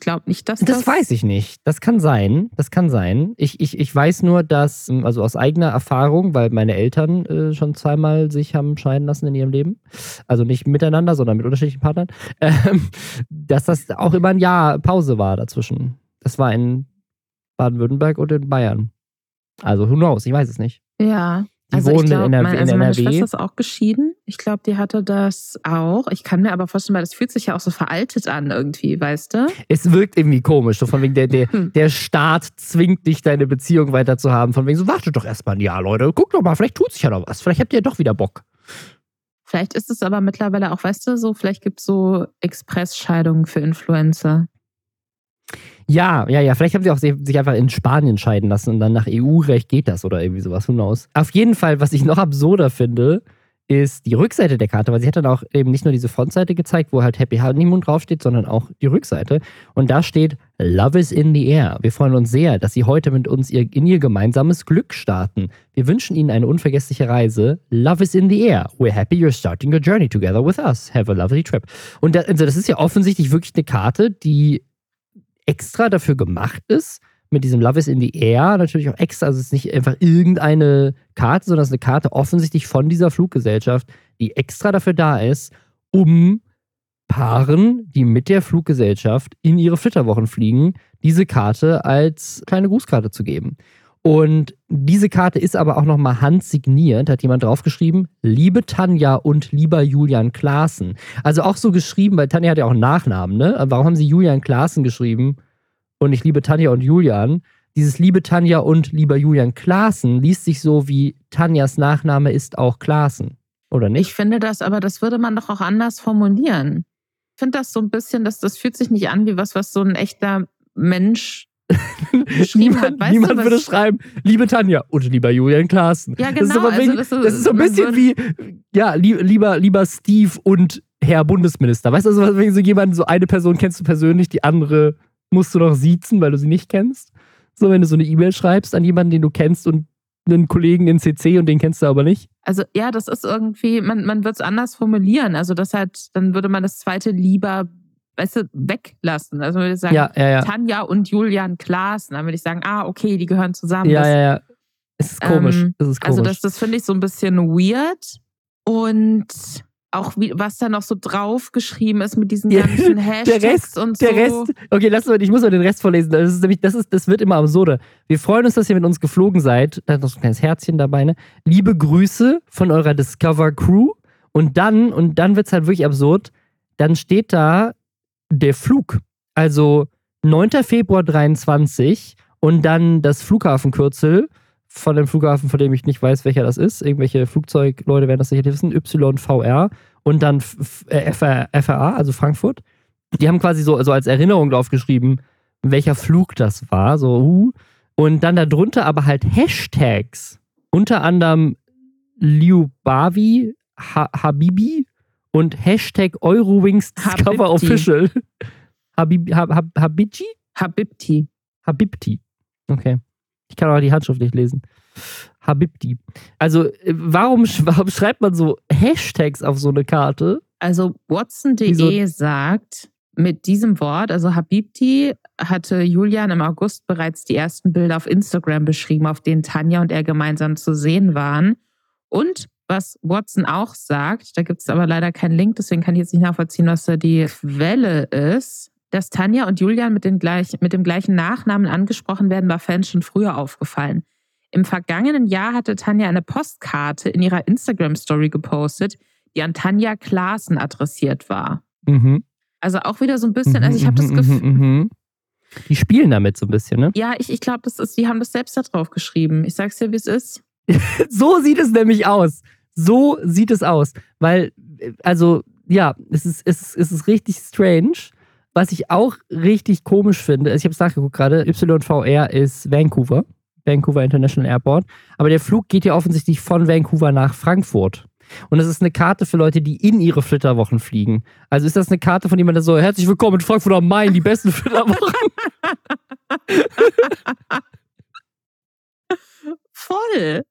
glaub nicht, dass das. Das weiß ich nicht. Das kann sein. Das kann sein. Ich, ich, ich weiß nur, dass, also aus eigener Erfahrung, weil meine Eltern äh, schon zweimal sich haben scheiden lassen in ihrem Leben, also nicht miteinander, sondern mit unterschiedlichen Partnern, [laughs] äh, dass das auch immer ein Jahr Pause war dazwischen. Das war in Baden-Württemberg und in Bayern. Also who knows, ich weiß es nicht. Ja. Die also wohnen ich glaub, in, NRW, mein, also in meine NRW. Schwester ist auch geschieden. Ich glaube, die hatte das auch. Ich kann mir aber vorstellen, weil das fühlt sich ja auch so veraltet an irgendwie, weißt du? Es wirkt irgendwie komisch, so von wegen der, der, Hm. der Staat zwingt dich, deine Beziehung weiter zu haben. Von wegen so, wartet doch erstmal ein Jahr, Leute. Guck doch mal, vielleicht tut sich ja noch was. Vielleicht habt ihr ja doch wieder Bock. Vielleicht ist es aber mittlerweile auch, weißt du, so, vielleicht gibt es so Expressscheidungen für Influencer. Ja, ja, ja. Vielleicht haben sie auch sich einfach in Spanien scheiden lassen und dann nach EU-Recht geht das oder irgendwie sowas. Who knows? Auf jeden Fall, was ich noch absurder finde, ist die Rückseite der Karte, weil sie hat dann auch eben nicht nur diese Frontseite gezeigt, wo halt Happy Honeymoon draufsteht, sondern auch die Rückseite. Und da steht Love is in the air. Wir freuen uns sehr, dass Sie heute mit uns ihr, in Ihr gemeinsames Glück starten. Wir wünschen Ihnen eine unvergessliche Reise. Love is in the air. We're happy you're starting your journey together with us. Have a lovely trip. Und da, also das ist ja offensichtlich wirklich eine Karte, die extra dafür gemacht ist, mit diesem Love is in the Air natürlich auch extra, also es ist nicht einfach irgendeine Karte, sondern es ist eine Karte offensichtlich von dieser Fluggesellschaft, die extra dafür da ist, um Paaren, die mit der Fluggesellschaft in ihre Flitterwochen fliegen, diese Karte als kleine Grußkarte zu geben. Und diese Karte ist aber auch nochmal handsigniert, hat jemand draufgeschrieben, liebe Tanja und lieber Julian Klaassen. Also auch so geschrieben, weil Tanja hat ja auch einen Nachnamen, ne? Warum haben sie Julian Klaassen geschrieben und ich liebe Tanja und Julian? Dieses liebe Tanja und lieber Julian Klaassen liest sich so wie Tanjas Nachname ist auch Klaassen, oder Ich nicht? finde das, aber das würde man doch auch anders formulieren. Ich finde das so ein bisschen, dass das fühlt sich nicht an wie was, was so ein echter Mensch geschrieben hat. niemand Weißt niemand du, würde schreiben, liebe Tanja und lieber Julian Klaassen. Ja, Das ist, genau, aber also wegen, das das, ist- so ein bisschen wie, ja, lieb, lieber, lieber Steve und Herr Bundesminister. Weißt du, also wegen so jemanden, so eine Person kennst du persönlich, die andere musst du noch siezen, weil du sie nicht kennst. So, wenn du so eine E-Mail schreibst an jemanden, den du kennst und einen Kollegen in CC und den kennst du aber nicht. Also ja, das ist irgendwie, man, man wird es anders formulieren. Also das halt, dann würde man das zweite lieber, weißt du, weglassen. Also würde sagen, Ja, ja, ja. Tanja und Julian Klaassen. Dann würde ich sagen, ah, okay, die gehören zusammen. Ja, das, ja, ja. Es ist komisch. Ähm, es ist komisch. Also das, das finde ich so ein bisschen weird. Und auch wie, was da noch so draufgeschrieben ist mit diesen ganzen Hashtags [laughs] der Rest, und der so. Rest, okay, lass mal, ich muss mal den Rest vorlesen. Das ist nämlich, das ist, das wird immer absurder. Wir freuen uns, dass ihr mit uns geflogen seid. Da ist noch so ein kleines Herzchen dabei, ne? Liebe Grüße von eurer Discover Crew. Und dann, und dann wird es halt wirklich absurd. Dann steht da der Flug. Also 9. Februar 23 und dann das Flughafenkürzel von dem Flughafen, von dem ich nicht weiß, welcher das ist. Irgendwelche Flugzeugleute werden das sicherlich wissen. YVR und dann F- äh, FRA, also Frankfurt. Die haben quasi so also als Erinnerung drauf geschrieben, welcher Flug das war. So, uh. Und dann darunter aber halt Hashtags. Unter anderem Liubavi, ha Habibi und Hashtag Eurowings Discover. Official. Habib, Hab, Hab, Habibti? Habibti. Habibti. Okay. Ich kann auch die Handschrift nicht lesen. Habibti. Also, äh, warum, warum schreibt man so Hashtags auf so eine Karte? Also Watson.de Wieso? sagt, mit diesem Wort, also Habibti, hatte Julian im August bereits die ersten Bilder auf Instagram beschrieben, auf denen Tanja und er gemeinsam zu sehen waren. Und was Watson auch sagt, da gibt es aber leider keinen Link, deswegen kann ich jetzt nicht nachvollziehen, was da die Quelle ist, dass Tanja und Julian mit, gleich, mit dem gleichen Nachnamen angesprochen werden, war Fans schon früher aufgefallen. Im vergangenen Jahr hatte Tanja eine Postkarte in ihrer Instagram-Story gepostet, die an Tanja Klaassen adressiert war. Mhm. Also auch wieder so ein bisschen, also ich habe das Mhm, Gefühl, mhm, mhm. Die spielen damit so ein bisschen, ne? ja, ich, ich glaube, das ist, die haben das selbst da drauf geschrieben. Ich sag's dir, wie es ist. [laughs] So sieht es nämlich aus. So sieht es aus. Weil, äh, also, ja, es ist, es ist, es ist richtig strange. Was ich auch richtig komisch finde, also ich habe es nachgeguckt gerade, YVR ist Vancouver, Vancouver International Airport. Aber der Flug geht ja offensichtlich von Vancouver nach Frankfurt. Und das ist eine Karte für Leute, die in ihre Flitterwochen fliegen. Also ist das eine Karte von jemandem, der so, herzlich willkommen in Frankfurt am Main, die besten Flitterwochen. [laughs] Voll.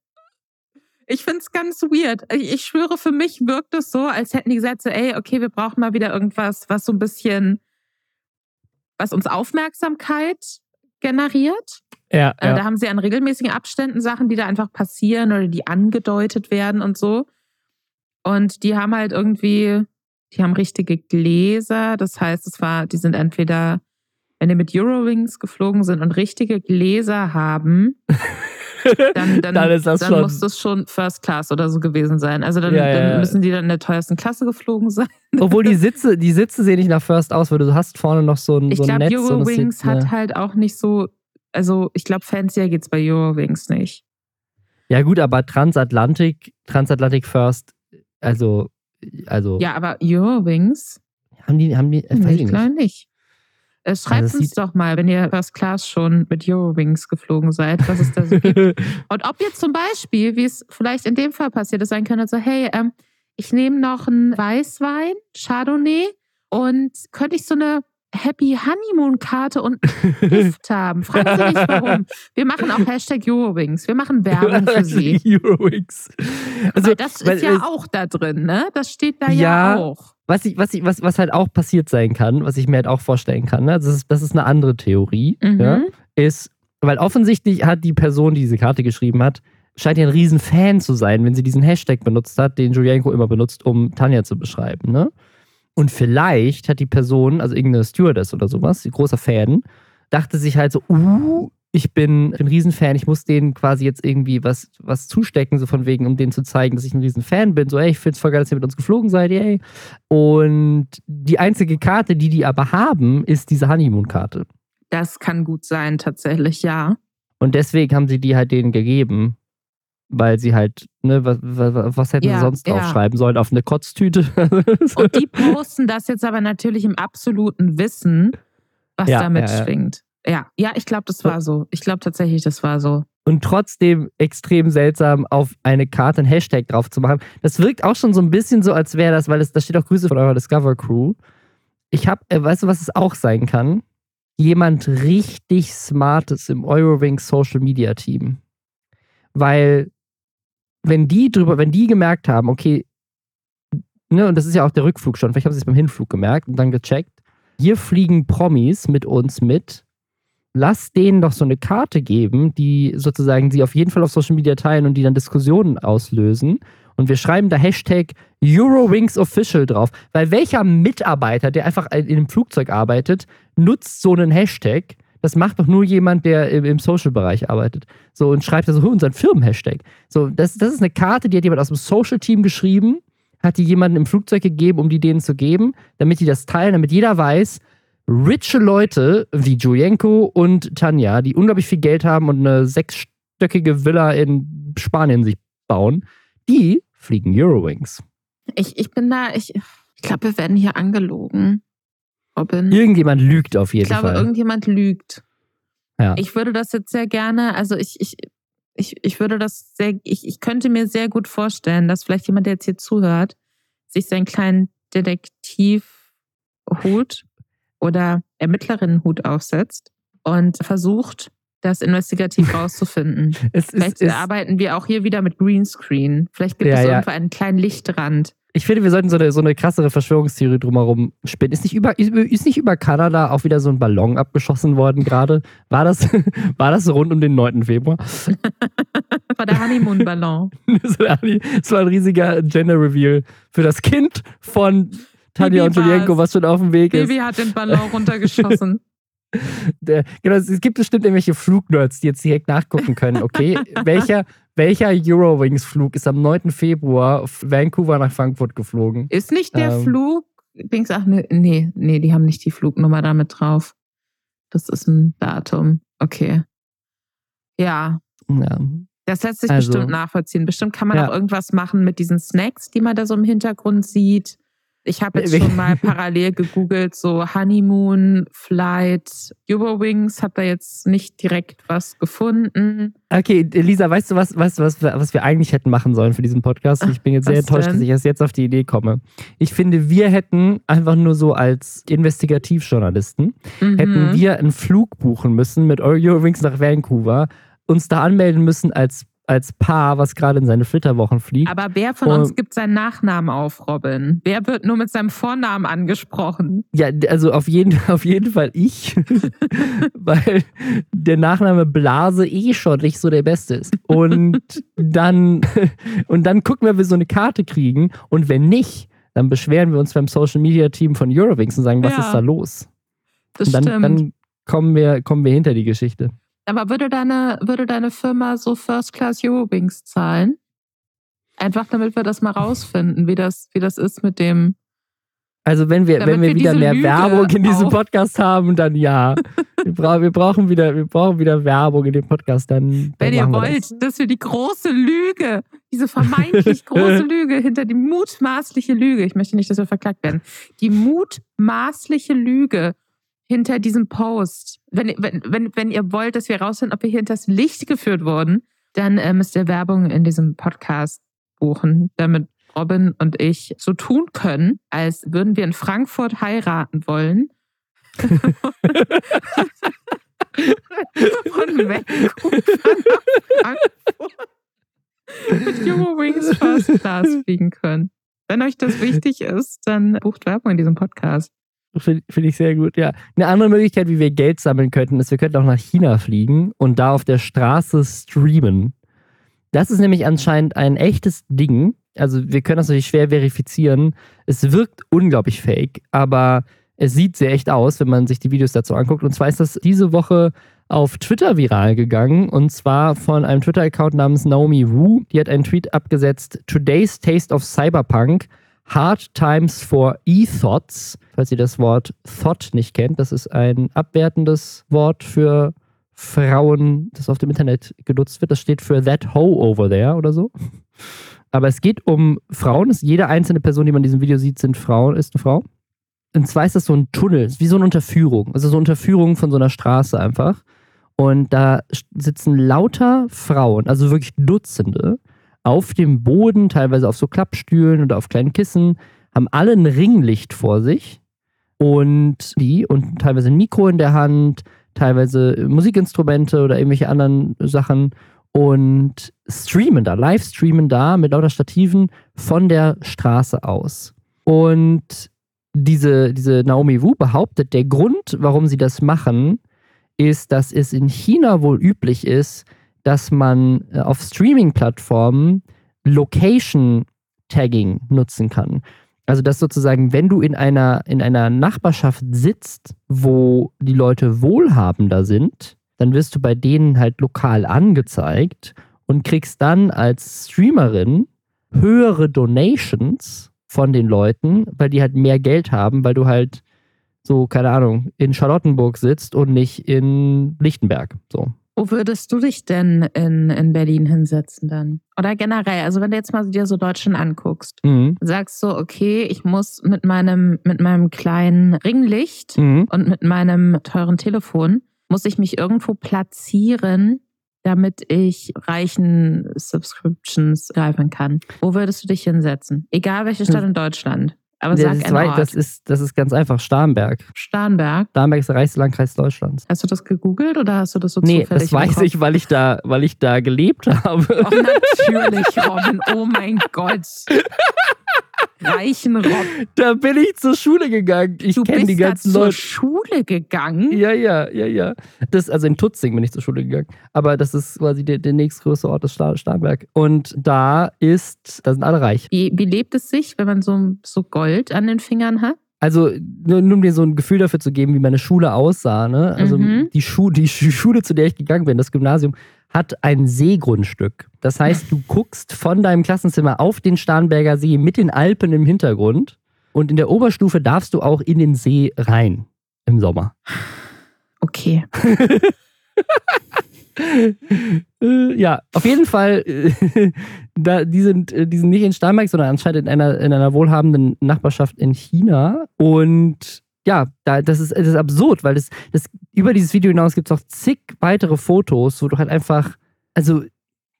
Ich find's ganz weird. Ich, schwöre, für mich wirkt es so, als hätten die gesagt, so, ey, okay, wir brauchen mal wieder irgendwas, was so ein bisschen, was uns Aufmerksamkeit generiert. ja, Äh, Da haben sie an regelmäßigen Abständen Sachen, die da einfach passieren oder die angedeutet werden und so. Und die haben halt irgendwie, die haben richtige Gläser. Das heißt, es war, die sind entweder, wenn die mit Eurowings geflogen sind und richtige Gläser haben, [laughs] [laughs] dann, dann, Dann ist das dann schon- muss das schon First Class oder so gewesen sein. Also dann, Ja, ja, dann müssen die dann in der teuersten Klasse geflogen sein. [laughs] Obwohl die Sitze, die Sitze sehen nicht nach First aus, weil du hast vorne noch so ein, Ich so ein glaube, Netz. und es Eurowings sieht, ne- hat halt auch nicht so, also ich glaube, fancier geht's bei Eurowings nicht. Ja, gut, aber Transatlantik, Transatlantic First, also, also, Ja, aber Eurowings? haben die, haben die, äh, weiß ich ich nicht. glaube nicht. Äh, schreibt das uns doch mal, wenn ihr First Class schon mit Eurowings geflogen seid, was es da so gibt. [laughs] Und ob jetzt zum Beispiel, wie es vielleicht in dem Fall passiert ist, sein könnte, so, hey, ähm, ich nehme noch einen Weißwein, Chardonnay, und könnte ich so eine Happy Honeymoon-Karte und [laughs] Gift haben? Fragen Sie nicht warum. Wir machen auch Hashtag Eurowings. Wir machen Werbung für [laughs] Sie. Eurowings. Also, Weil das weil ist ja es- auch da drin, ne? Das steht da Ja. ja auch. Was, ich, was, ich, was, was halt auch passiert sein kann, was ich mir halt auch vorstellen kann, ne? das, ist, das ist eine andere Theorie, Mhm. ja? ist, weil offensichtlich hat die Person, die diese Karte geschrieben hat, scheint ja ein riesen Fan zu sein, wenn sie diesen Hashtag benutzt hat, den Julienko immer benutzt, um Tanja zu beschreiben. Ne? Und vielleicht hat die Person, also irgendeine Stewardess oder sowas, großer Fan, dachte sich halt so, uh, ich bin ein Riesenfan, ich muss denen quasi jetzt irgendwie was, was zustecken, so von wegen, um denen zu zeigen, dass ich ein Riesenfan bin. So, ey, ich find's voll geil, dass ihr mit uns geflogen seid, ey. Und die einzige Karte, die die aber haben, ist diese Honeymoon-Karte. Das kann gut sein, tatsächlich, ja. Und deswegen haben sie die halt denen gegeben, weil sie halt, ne, was, was, was hätten Ja, sie sonst ja. draufschreiben sollen? Auf eine Kotztüte? Und die posten das jetzt aber natürlich im absoluten Wissen, was Ja, da ja, ja. Ja, ich glaube, das war so. Ich glaube tatsächlich, das war so. und trotzdem extrem seltsam auf eine Karte einen Hashtag drauf zu machen. Das wirkt auch schon so ein bisschen so, als wäre das, weil es, da steht auch Grüße von eurer Discover Crew. Ich habe, äh, weißt du, was es auch sein kann? Jemand richtig Smartes im Eurowings Social Media Team. Weil, wenn die drüber, wenn die gemerkt haben, okay, ne, und das ist ja auch der Rückflug schon, vielleicht haben sie es beim Hinflug gemerkt und dann gecheckt, hier fliegen Promis mit uns mit, lass denen doch so eine Karte geben, die sozusagen sie auf jeden Fall auf Social Media teilen und die dann Diskussionen auslösen. Und wir schreiben da Hashtag EuroWingsOfficial drauf. Weil welcher Mitarbeiter, der einfach in einem Flugzeug arbeitet, nutzt so einen Hashtag? Das macht doch nur jemand, der im, Social-Bereich arbeitet. So und schreibt da so unseren Firmen-Hashtag. So, das, das ist eine Karte, die hat jemand aus dem Social-Team geschrieben, hat die jemandem im Flugzeug gegeben, um die denen zu geben, damit die das teilen, damit jeder weiß, riche Leute wie Julienko und Tanja, die unglaublich viel Geld haben und eine sechsstöckige Villa in Spanien sich bauen, die fliegen Eurowings. Ich, ich bin da, ich, ich glaube, wir werden hier angelogen. Robin. Irgendjemand lügt auf jeden ich glaube, Fall. irgendjemand lügt. Ja. Ich würde das jetzt sehr gerne, also ich, ich, ich, ich würde das sehr, ich, ich könnte mir sehr gut vorstellen, dass vielleicht jemand, der jetzt hier zuhört, sich seinen kleinen Detektivhut oder Ermittlerinnenhut aufsetzt und versucht, das investigativ [laughs] rauszufinden. Es Vielleicht ist, arbeiten wir auch hier wieder mit Greenscreen. Vielleicht gibt Ja, es ja. irgendwo einen kleinen Lichtrand. ich finde, wir sollten so eine, so eine krassere Verschwörungstheorie drumherum spinnen. Ist nicht, über, ist, ist nicht über Kanada auch wieder so ein Ballon abgeschossen worden gerade? War das, [laughs] war das rund um den 9. Februar? [laughs] War der Honeymoon-Ballon. Das war ein riesiger Gender-Reveal für das Kind von Tanja Bibi und Julienko, war's. was schon auf dem Weg ist. Baby hat den Ballon runtergeschossen. [laughs] Der, genau, es gibt bestimmt irgendwelche Flugnerds, die jetzt direkt nachgucken können, okay? [laughs] welcher, welcher Eurowings-Flug ist am 9. Februar Vancouver nach Frankfurt geflogen? Ist nicht der Ähm. Flug, Dings, ach ne, nee, nee, die haben nicht die Flugnummer damit drauf. Das ist ein Datum. Okay. Ja, Ja. das lässt sich Also- bestimmt nachvollziehen. Bestimmt kann man Ja. auch irgendwas machen mit diesen Snacks, die man da so im Hintergrund sieht. Ich habe jetzt Wir- schon mal parallel gegoogelt, so Honeymoon, Flight, Eurowings, habe da jetzt nicht direkt was gefunden. Okay, Lisa, weißt du, was, du was, was wir eigentlich hätten machen sollen für diesen Podcast? Ich bin jetzt sehr Was enttäuscht, denn? dass ich erst jetzt auf die Idee komme. Ich finde, wir hätten einfach nur so als Investigativjournalisten, Mhm. hätten wir einen Flug buchen müssen mit Eurowings nach Vancouver, uns da anmelden müssen als, als Paar, was gerade in seine Flitterwochen fliegt. Aber wer von Und- uns gibt seinen Nachnamen auf, Robin? Wer wird nur mit seinem Vornamen angesprochen? Ja, also auf jeden, [laughs] auf jeden Fall ich, [laughs] weil der Nachname Blase eh schon nicht so der beste ist. Und dann, [laughs] und dann gucken wir, ob wir so eine Karte kriegen. Und wenn nicht, dann beschweren wir uns beim Social Media Team von Eurowings und sagen, was Ja. ist da los? Das Und dann, stimmt. dann kommen, wir, kommen wir hinter die Geschichte. Aber würde deine, würde deine Firma so First Class Eurowings zahlen? Einfach damit wir das mal rausfinden, wie das, wie das ist mit dem. Also wenn wir, Damit wenn wir wir wieder mehr Lüge Werbung in diesem auf- Podcast haben, dann ja. wir, bra wir, brauchen wieder, wir brauchen wieder Werbung in dem Podcast. Dann, dann Wenn ihr wollt, das. dass wir die große Lüge, diese vermeintlich [laughs] große Lüge hinter die mutmaßliche Lüge, ich möchte nicht, dass wir verklagt werden, die mutmaßliche Lüge hinter diesem Post, wenn, wenn, wenn, wenn ihr wollt, dass wir rausfinden, ob wir hier hinters Licht geführt wurden, dann äh, müsst ihr Werbung in diesem Podcast buchen, damit Robin und ich so tun können, als würden wir in Frankfurt heiraten wollen. Von Vancouver nach Frankfurt mit Eurowings First Class fliegen können. Wenn euch das wichtig ist, dann bucht Werbung in diesem Podcast. Finde find ich sehr gut, ja. Eine andere Möglichkeit, wie wir Geld sammeln könnten, ist, wir könnten auch nach China fliegen und da auf der Straße streamen. Das ist nämlich anscheinend ein echtes Ding. Also wir können das natürlich schwer verifizieren. Es wirkt unglaublich fake, aber es sieht sehr echt aus, wenn man sich die Videos dazu anguckt. Und zwar ist das diese Woche auf Twitter viral gegangen und zwar von einem Twitter-Account namens Naomi Wu. Die hat einen Tweet abgesetzt: Today's Taste of Cyberpunk. Hard Times for E-Thoughts. Falls ihr das Wort Thought nicht kennt, das ist ein abwertendes Wort für Frauen, das auf dem Internet genutzt wird. Das steht für That Hoe Over There oder so. Aber es geht um Frauen. Jede einzelne Person, die man in diesem Video sieht, sind Frauen, ist eine Frau. Und zwar ist das so ein Tunnel, wie so eine Unterführung. Also so eine Unterführung von so einer Straße einfach. Und da sitzen lauter Frauen, also wirklich Dutzende, auf dem Boden, teilweise auf so Klappstühlen oder auf kleinen Kissen, haben alle ein Ringlicht vor sich und die und teilweise ein Mikro in der Hand, teilweise Musikinstrumente oder irgendwelche anderen Sachen und streamen da, live streamen da mit lauter Stativen von der Straße aus. Und diese, diese Naomi Wu behauptet, der Grund, warum sie das machen, ist, dass es in China wohl üblich ist, dass man äh, auf Streaming-Plattformen Location Tagging nutzen kann. Also, dass sozusagen, wenn du in einer, in einer Nachbarschaft sitzt, wo die Leute wohlhabender sind, dann wirst du bei denen halt lokal angezeigt und kriegst dann als Streamerin höhere Donations von den Leuten, weil die halt mehr Geld haben, weil du halt so, keine Ahnung, in Charlottenburg sitzt und nicht in Lichtenberg. So. Wo würdest du dich denn in, in Berlin hinsetzen dann? Oder generell, also wenn du jetzt mal dir so Deutschland anguckst, Mhm. sagst du, okay, ich muss mit meinem, mit meinem kleinen Ringlicht Mhm. und mit meinem teuren Telefon, muss ich mich irgendwo platzieren, damit ich reichen Subscriptions greifen kann. Wo würdest du dich hinsetzen? Egal welche Stadt in Deutschland. Aber Das sag ist, einen Ort. das, ist, das ist ganz einfach. Starnberg. Starnberg. Starnberg ist der reichste Landkreis Deutschlands. Hast du das gegoogelt oder hast du das so Nee, zufällig das weiß Kopf? ich, weil ich da, weil ich da gelebt [laughs] habe. Oh, natürlich, Robin. Oh mein Gott. Reichen Robin. [laughs] Da bin ich zur Schule gegangen. Ich kenne die da ganzen zur Leute. Schule gegangen. Ja, ja, ja, ja. Das, also in Tutzing bin ich zur Schule gegangen. Aber das ist quasi der, der nächstgrößte Ort des Star Starnberg. Und da ist, da sind alle reich. Wie, wie lebt es sich, wenn man so, so Gold an den Fingern hat? Also, nur, nur um dir so ein Gefühl dafür zu geben, wie meine Schule aussah. Ne? Also, Mhm. die, Schu die Schu- Schule, zu der ich gegangen bin, das Gymnasium, hat ein Seegrundstück. Das heißt, du guckst von deinem Klassenzimmer auf den Starnberger See mit den Alpen im Hintergrund. Und in der Oberstufe darfst du auch in den See rein im Sommer. Okay. [laughs] Ja, auf jeden Fall, äh, [laughs] da, die, sind, äh, die sind nicht in Starnberg, sondern anscheinend in einer, in einer wohlhabenden Nachbarschaft in China. Und ja, da, das, ist, das ist absurd, weil das, das, über dieses Video hinaus gibt es auch zig weitere Fotos, wo du halt einfach, also,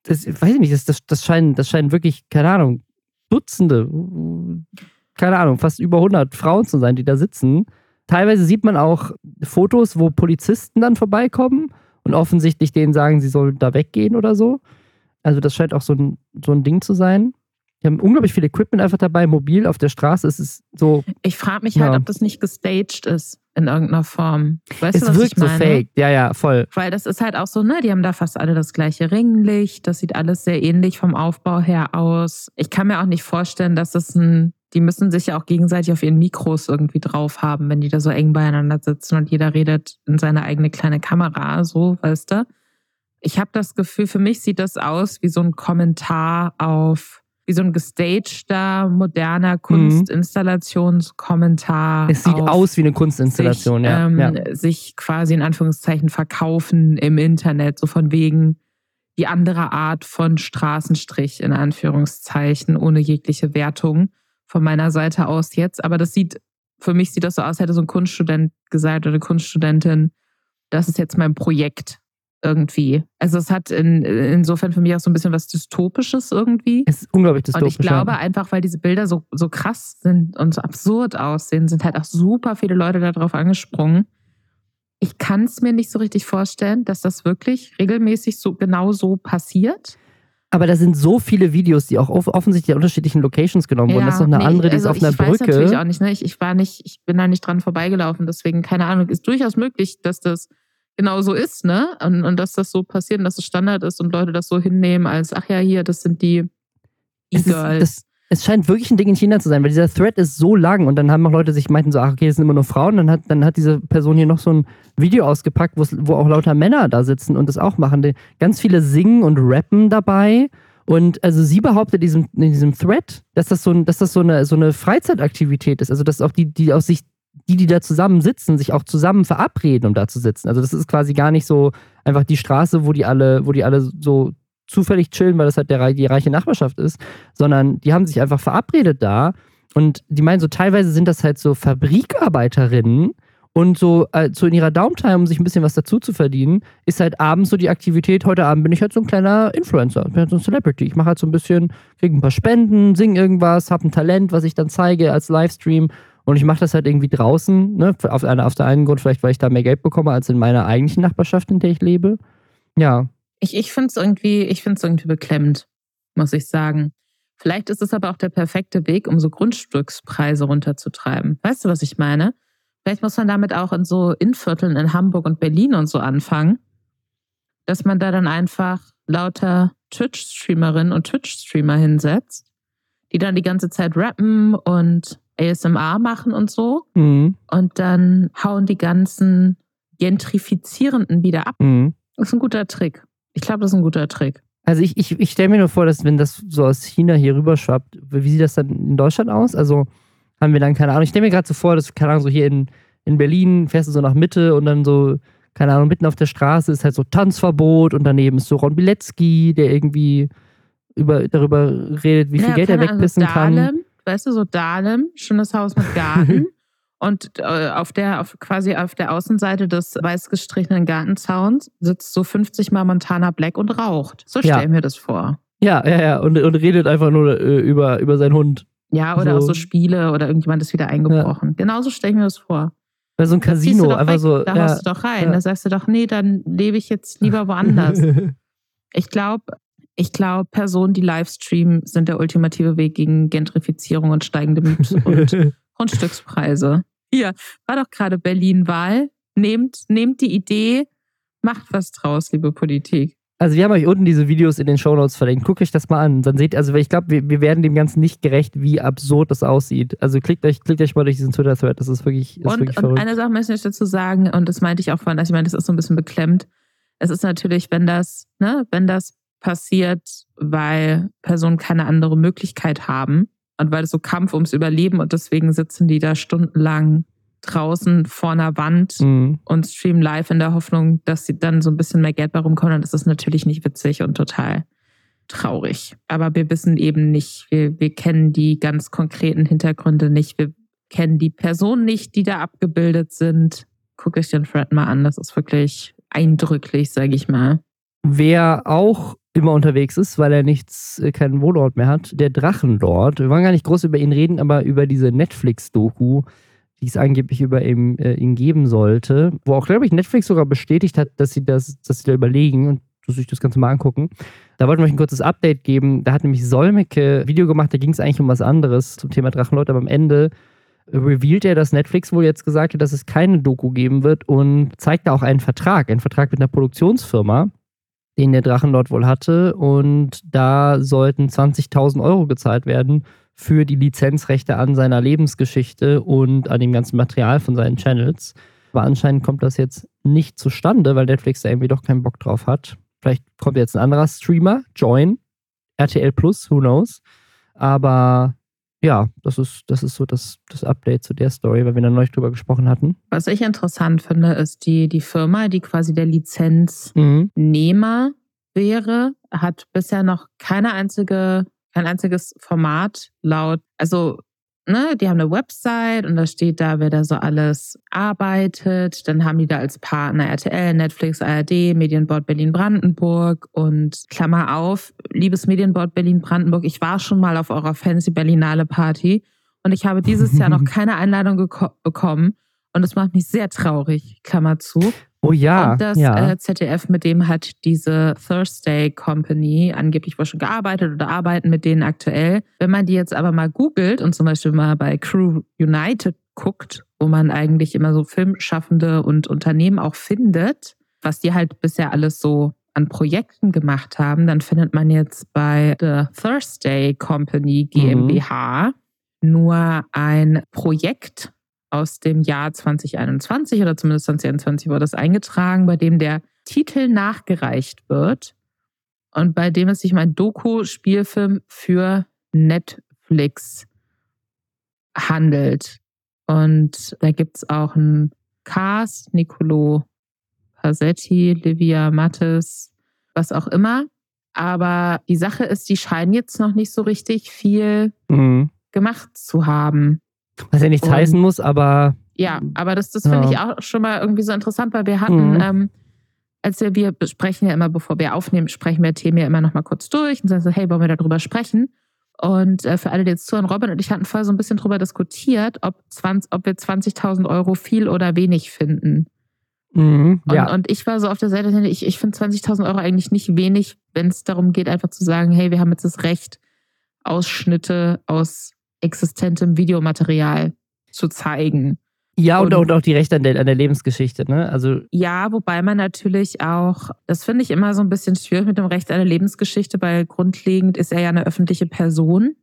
das weiß ich nicht, das, das, das, scheinen, das scheinen wirklich, keine Ahnung, Dutzende, keine Ahnung, fast über 100 Frauen zu sein, die da sitzen. Teilweise sieht man auch Fotos, wo Polizisten dann vorbeikommen und offensichtlich denen sagen, sie sollen da weggehen oder so. Also das scheint auch so ein, so ein Ding zu sein. Die haben unglaublich viel Equipment einfach dabei, mobil auf der Straße. Es ist so, Ich frage mich halt, Ja. ob das nicht gestaged ist in irgendeiner Form. Weißt es du, was wirkt ich so meine? fake. Ja, ja, voll. Weil das ist halt auch so, ne, die haben da fast alle das gleiche Ringlicht. Das sieht alles sehr ähnlich vom Aufbau her aus. Ich kann mir auch nicht vorstellen, dass es ein, die müssen sich ja auch gegenseitig auf ihren Mikros irgendwie drauf haben, wenn die da so eng beieinander sitzen und jeder redet in seine eigene kleine Kamera, so, weißt du. Ich habe das Gefühl, für mich sieht das aus wie so ein Kommentar auf, wie so ein gestagter, moderner Kunstinstallationskommentar. Es sieht aus wie eine Kunstinstallation, sich, ja. ähm, ja. sich quasi in Anführungszeichen verkaufen im Internet, so von wegen die andere Art von Straßenstrich in Anführungszeichen, ohne jegliche Wertung von meiner Seite aus jetzt. Aber das sieht, für mich sieht das so aus, hätte so ein Kunststudent gesagt oder eine Kunststudentin, das ist jetzt mein Projekt irgendwie. Also es hat in, insofern für mich auch so ein bisschen was Dystopisches irgendwie. Es ist unglaublich Und dystopisch. ich glaube ja. einfach, weil diese Bilder so, so krass sind und so absurd aussehen, sind halt auch super viele Leute darauf angesprungen. Ich kann es mir nicht so richtig vorstellen, dass das wirklich regelmäßig so genau so passiert. Aber da sind so viele Videos, die auch off offensichtlich an unterschiedlichen Locations genommen wurden. das ist noch eine nee, andere, die also ist auf ich einer weiß natürlich Brücke. auch nicht, ne? Ich, ich war nicht, ich bin da nicht dran vorbeigelaufen, deswegen keine Ahnung. Ist durchaus möglich, dass das genau so ist, ne? Und, und dass das so passiert und dass es Standard ist und Leute das so hinnehmen als, ach ja, hier, das sind die E-Girls. es scheint wirklich ein Ding in China zu sein, weil dieser Thread ist so lang und dann haben auch Leute sich meinten so, ach okay, das sind immer nur Frauen. Dann hat, dann hat diese Person hier noch so ein Video ausgepackt, wo auch lauter Männer da sitzen und das auch machen. Die, ganz viele singen und rappen dabei. Und also sie behauptet in diesem, in diesem Thread, dass das so, ein, dass das so eine, so eine Freizeitaktivität ist. Also dass auch die, die aus sich, die, die da zusammen sitzen, sich auch zusammen verabreden, um da zu sitzen. Also das ist quasi gar nicht so einfach die Straße, wo die alle, wo die alle so zufällig chillen, weil das halt der, die reiche Nachbarschaft ist, sondern die haben sich einfach verabredet da und die meinen so, teilweise sind das halt so Fabrikarbeiterinnen und so, äh, so in ihrer Downtime, um sich ein bisschen was dazu zu verdienen, ist halt abends so die Aktivität, heute Abend bin ich halt so ein kleiner Influencer, bin halt so ein Celebrity. Ich mache halt so ein bisschen, kriege ein paar Spenden, singe irgendwas, habe ein Talent, was ich dann zeige als Livestream und ich mache das halt irgendwie draußen, ne? auf, einer, auf der einen Grund vielleicht, weil ich da mehr Geld bekomme als in meiner eigentlichen Nachbarschaft, in der ich lebe. Ja, Ich, ich finde es irgendwie, irgendwie beklemmend, muss ich sagen. Vielleicht ist es aber auch der perfekte Weg, um so Grundstückspreise runterzutreiben. Weißt du, was ich meine? Vielleicht muss man damit auch in so Innenvierteln in Hamburg und Berlin und so anfangen, dass man da dann einfach lauter Twitch-Streamerinnen und Twitch-Streamer hinsetzt, die dann die ganze Zeit rappen und ASMR machen und so. Mhm. Und dann hauen die ganzen Gentrifizierenden wieder ab. Mhm. Das ist ein guter Trick. Ich glaube, das ist ein guter Trick. Also ich, ich, ich stelle mir nur vor, dass wenn das so aus China hier rüberschwappt, wie sieht das dann in Deutschland aus? Also haben wir dann, keine Ahnung, ich stelle mir gerade so vor, dass, keine Ahnung, so hier in, in Berlin fährst du so nach Mitte und dann so, keine Ahnung, mitten auf der Straße ist halt so Tanzverbot und daneben ist so Ron Bilecki, der irgendwie über, darüber redet, wie viel Ja, Geld er keine Ahnung, wegpissen kann. Weißt du, so Dahlem, schönes Haus mit Garten. [laughs] Und äh, auf der, auf, quasi auf der Außenseite des weiß gestrichenen Gartenzauns sitzt so 50 Mal Montana Black und raucht. So Ja. stell ich mir das vor. Ja, ja, ja, und, und redet einfach nur äh, über, über seinen Hund. Ja, oder So. auch so Spiele oder irgendjemand ist wieder eingebrochen. Genauso stelle ich mir das vor. Weil so ein Casino, einfach weg, so. Da ja. haust du doch rein. ja. Da sagst du doch, nee, dann lebe ich jetzt lieber woanders. [laughs] Ich glaube, ich glaube, Personen, die Livestreamen, sind der ultimative Weg gegen Gentrifizierung und steigende Miet- [laughs] und Grundstückspreise. Hier, war doch gerade Berlin-Wahl. Nehmt, nehmt die Idee, macht was draus, liebe Politik. Also wir haben euch unten diese Videos in den Shownotes verlinkt. Guckt euch das mal an. Dann seht, also ich glaube, wir, wir werden dem Ganzen nicht gerecht, wie absurd das aussieht. Also klickt euch, klickt euch mal durch diesen Twitter-Thread. Das ist wirklich, das ist Und, wirklich und verrückt. eine Sache möchte ich dazu sagen, und das meinte ich auch vorhin, also ich meine, das ist so ein bisschen beklemmt. Es ist natürlich, wenn das, ne, wenn das passiert, weil Personen keine andere Möglichkeit haben und weil es so Kampf ums Überleben und deswegen sitzen die da stundenlang draußen vor einer Wand Mhm. und streamen live in der Hoffnung, dass sie dann so ein bisschen mehr Geld bei rumkommen. Und das ist natürlich nicht witzig und total traurig. Aber wir wissen eben nicht, wir, wir kennen die ganz konkreten Hintergründe nicht. Wir kennen die Personen nicht, die da abgebildet sind. Guckt euch den Thread mal an. Das ist wirklich eindrücklich, sage ich mal. Wer auch immer unterwegs ist, weil er nichts, äh, keinen Wohnort mehr hat, der Drachenlord. Wir wollen gar nicht groß über ihn reden, aber über diese Netflix-Doku, die es angeblich über ihn, äh, ihn geben sollte, wo auch, glaube ich, Netflix sogar bestätigt hat, dass sie das, dass sie da überlegen und sich das Ganze mal angucken. Da wollten wir euch ein kurzes Update geben. Da hat nämlich Solmecke ein Video gemacht, da ging es eigentlich um was anderes zum Thema Drachenlord, aber am Ende revealed er, dass Netflix wohl jetzt gesagt hat, dass es keine Doku geben wird und zeigt da auch einen Vertrag, einen Vertrag mit einer Produktionsfirma, den der Drachenlord wohl hatte. Und da sollten 20.000 Euro gezahlt werden für die Lizenzrechte an seiner Lebensgeschichte und an dem ganzen Material von seinen Channels. Aber anscheinend kommt das jetzt nicht zustande, weil Netflix da irgendwie doch keinen Bock drauf hat. Vielleicht kommt jetzt ein anderer Streamer, Join, RTL Plus, who knows. Aber ja, das ist, das ist so das, das Update zu der Story, weil wir da neulich drüber gesprochen hatten. Was ich interessant finde, ist die, die Firma, die quasi der Mhm. Nehmer wäre, hat bisher noch keine einzige, kein einziges Format laut, also, ne, die haben eine Website und da steht da, wer da so alles arbeitet. Dann haben die da als Partner RTL, Netflix, ARD, Medienboard Berlin-Brandenburg und Klammer auf, liebes Medienboard Berlin-Brandenburg, ich war schon mal auf eurer Fancy Berlinale Party und ich habe dieses Jahr noch [laughs] keine Einladung bekommen. Und das macht mich sehr traurig, Klammer zu. Oh ja, Und das ja. äh, ZDF, mit dem hat diese Thursday Company angeblich wohl schon gearbeitet oder arbeiten mit denen aktuell. Wenn man die jetzt aber mal googelt und zum Beispiel mal bei Crew United guckt, wo man eigentlich immer so Filmschaffende und Unternehmen auch findet, was die halt bisher alles so an Projekten gemacht haben, dann findet man jetzt bei The Thursday Company GmbH nur ein Projekt aus dem Jahr 2021 oder zumindest 2021 wurde das eingetragen, bei dem der Titel nachgereicht wird und bei dem es sich um einen Doku-Spielfilm für Netflix handelt. Und da gibt es auch einen Cast, Nicolo Pasetti, Livia Mattes, was auch immer. Aber die Sache ist, die scheinen jetzt noch nicht so richtig viel Mhm. gemacht zu haben. Was ja nichts Und- heißen muss, aber Ja, aber das, das finde Ja. ich auch schon mal irgendwie so interessant, weil wir hatten, Mhm. ähm, als wir, wir besprechen ja immer, bevor wir aufnehmen, sprechen wir Themen ja immer noch mal kurz durch und sagen so, hey, wollen wir darüber sprechen? Und äh, für alle, die jetzt zuhören, Robin und ich hatten vorher so ein bisschen drüber diskutiert, ob, 20, ob wir 20.000 Euro viel oder wenig finden. mhm, Und, ja. und ich war so auf der Seite, ich, ich finde 20.000 Euro eigentlich nicht wenig, wenn es darum geht, einfach zu sagen, hey, wir haben jetzt das Recht, Ausschnitte aus existentem Videomaterial zu zeigen. Ja, und, und, auch die Rechte an der, an der Lebensgeschichte, ne? Also ja, wobei man natürlich auch, das finde ich immer so ein bisschen schwierig mit dem Recht an der Lebensgeschichte, weil grundlegend ist er ja eine öffentliche Person.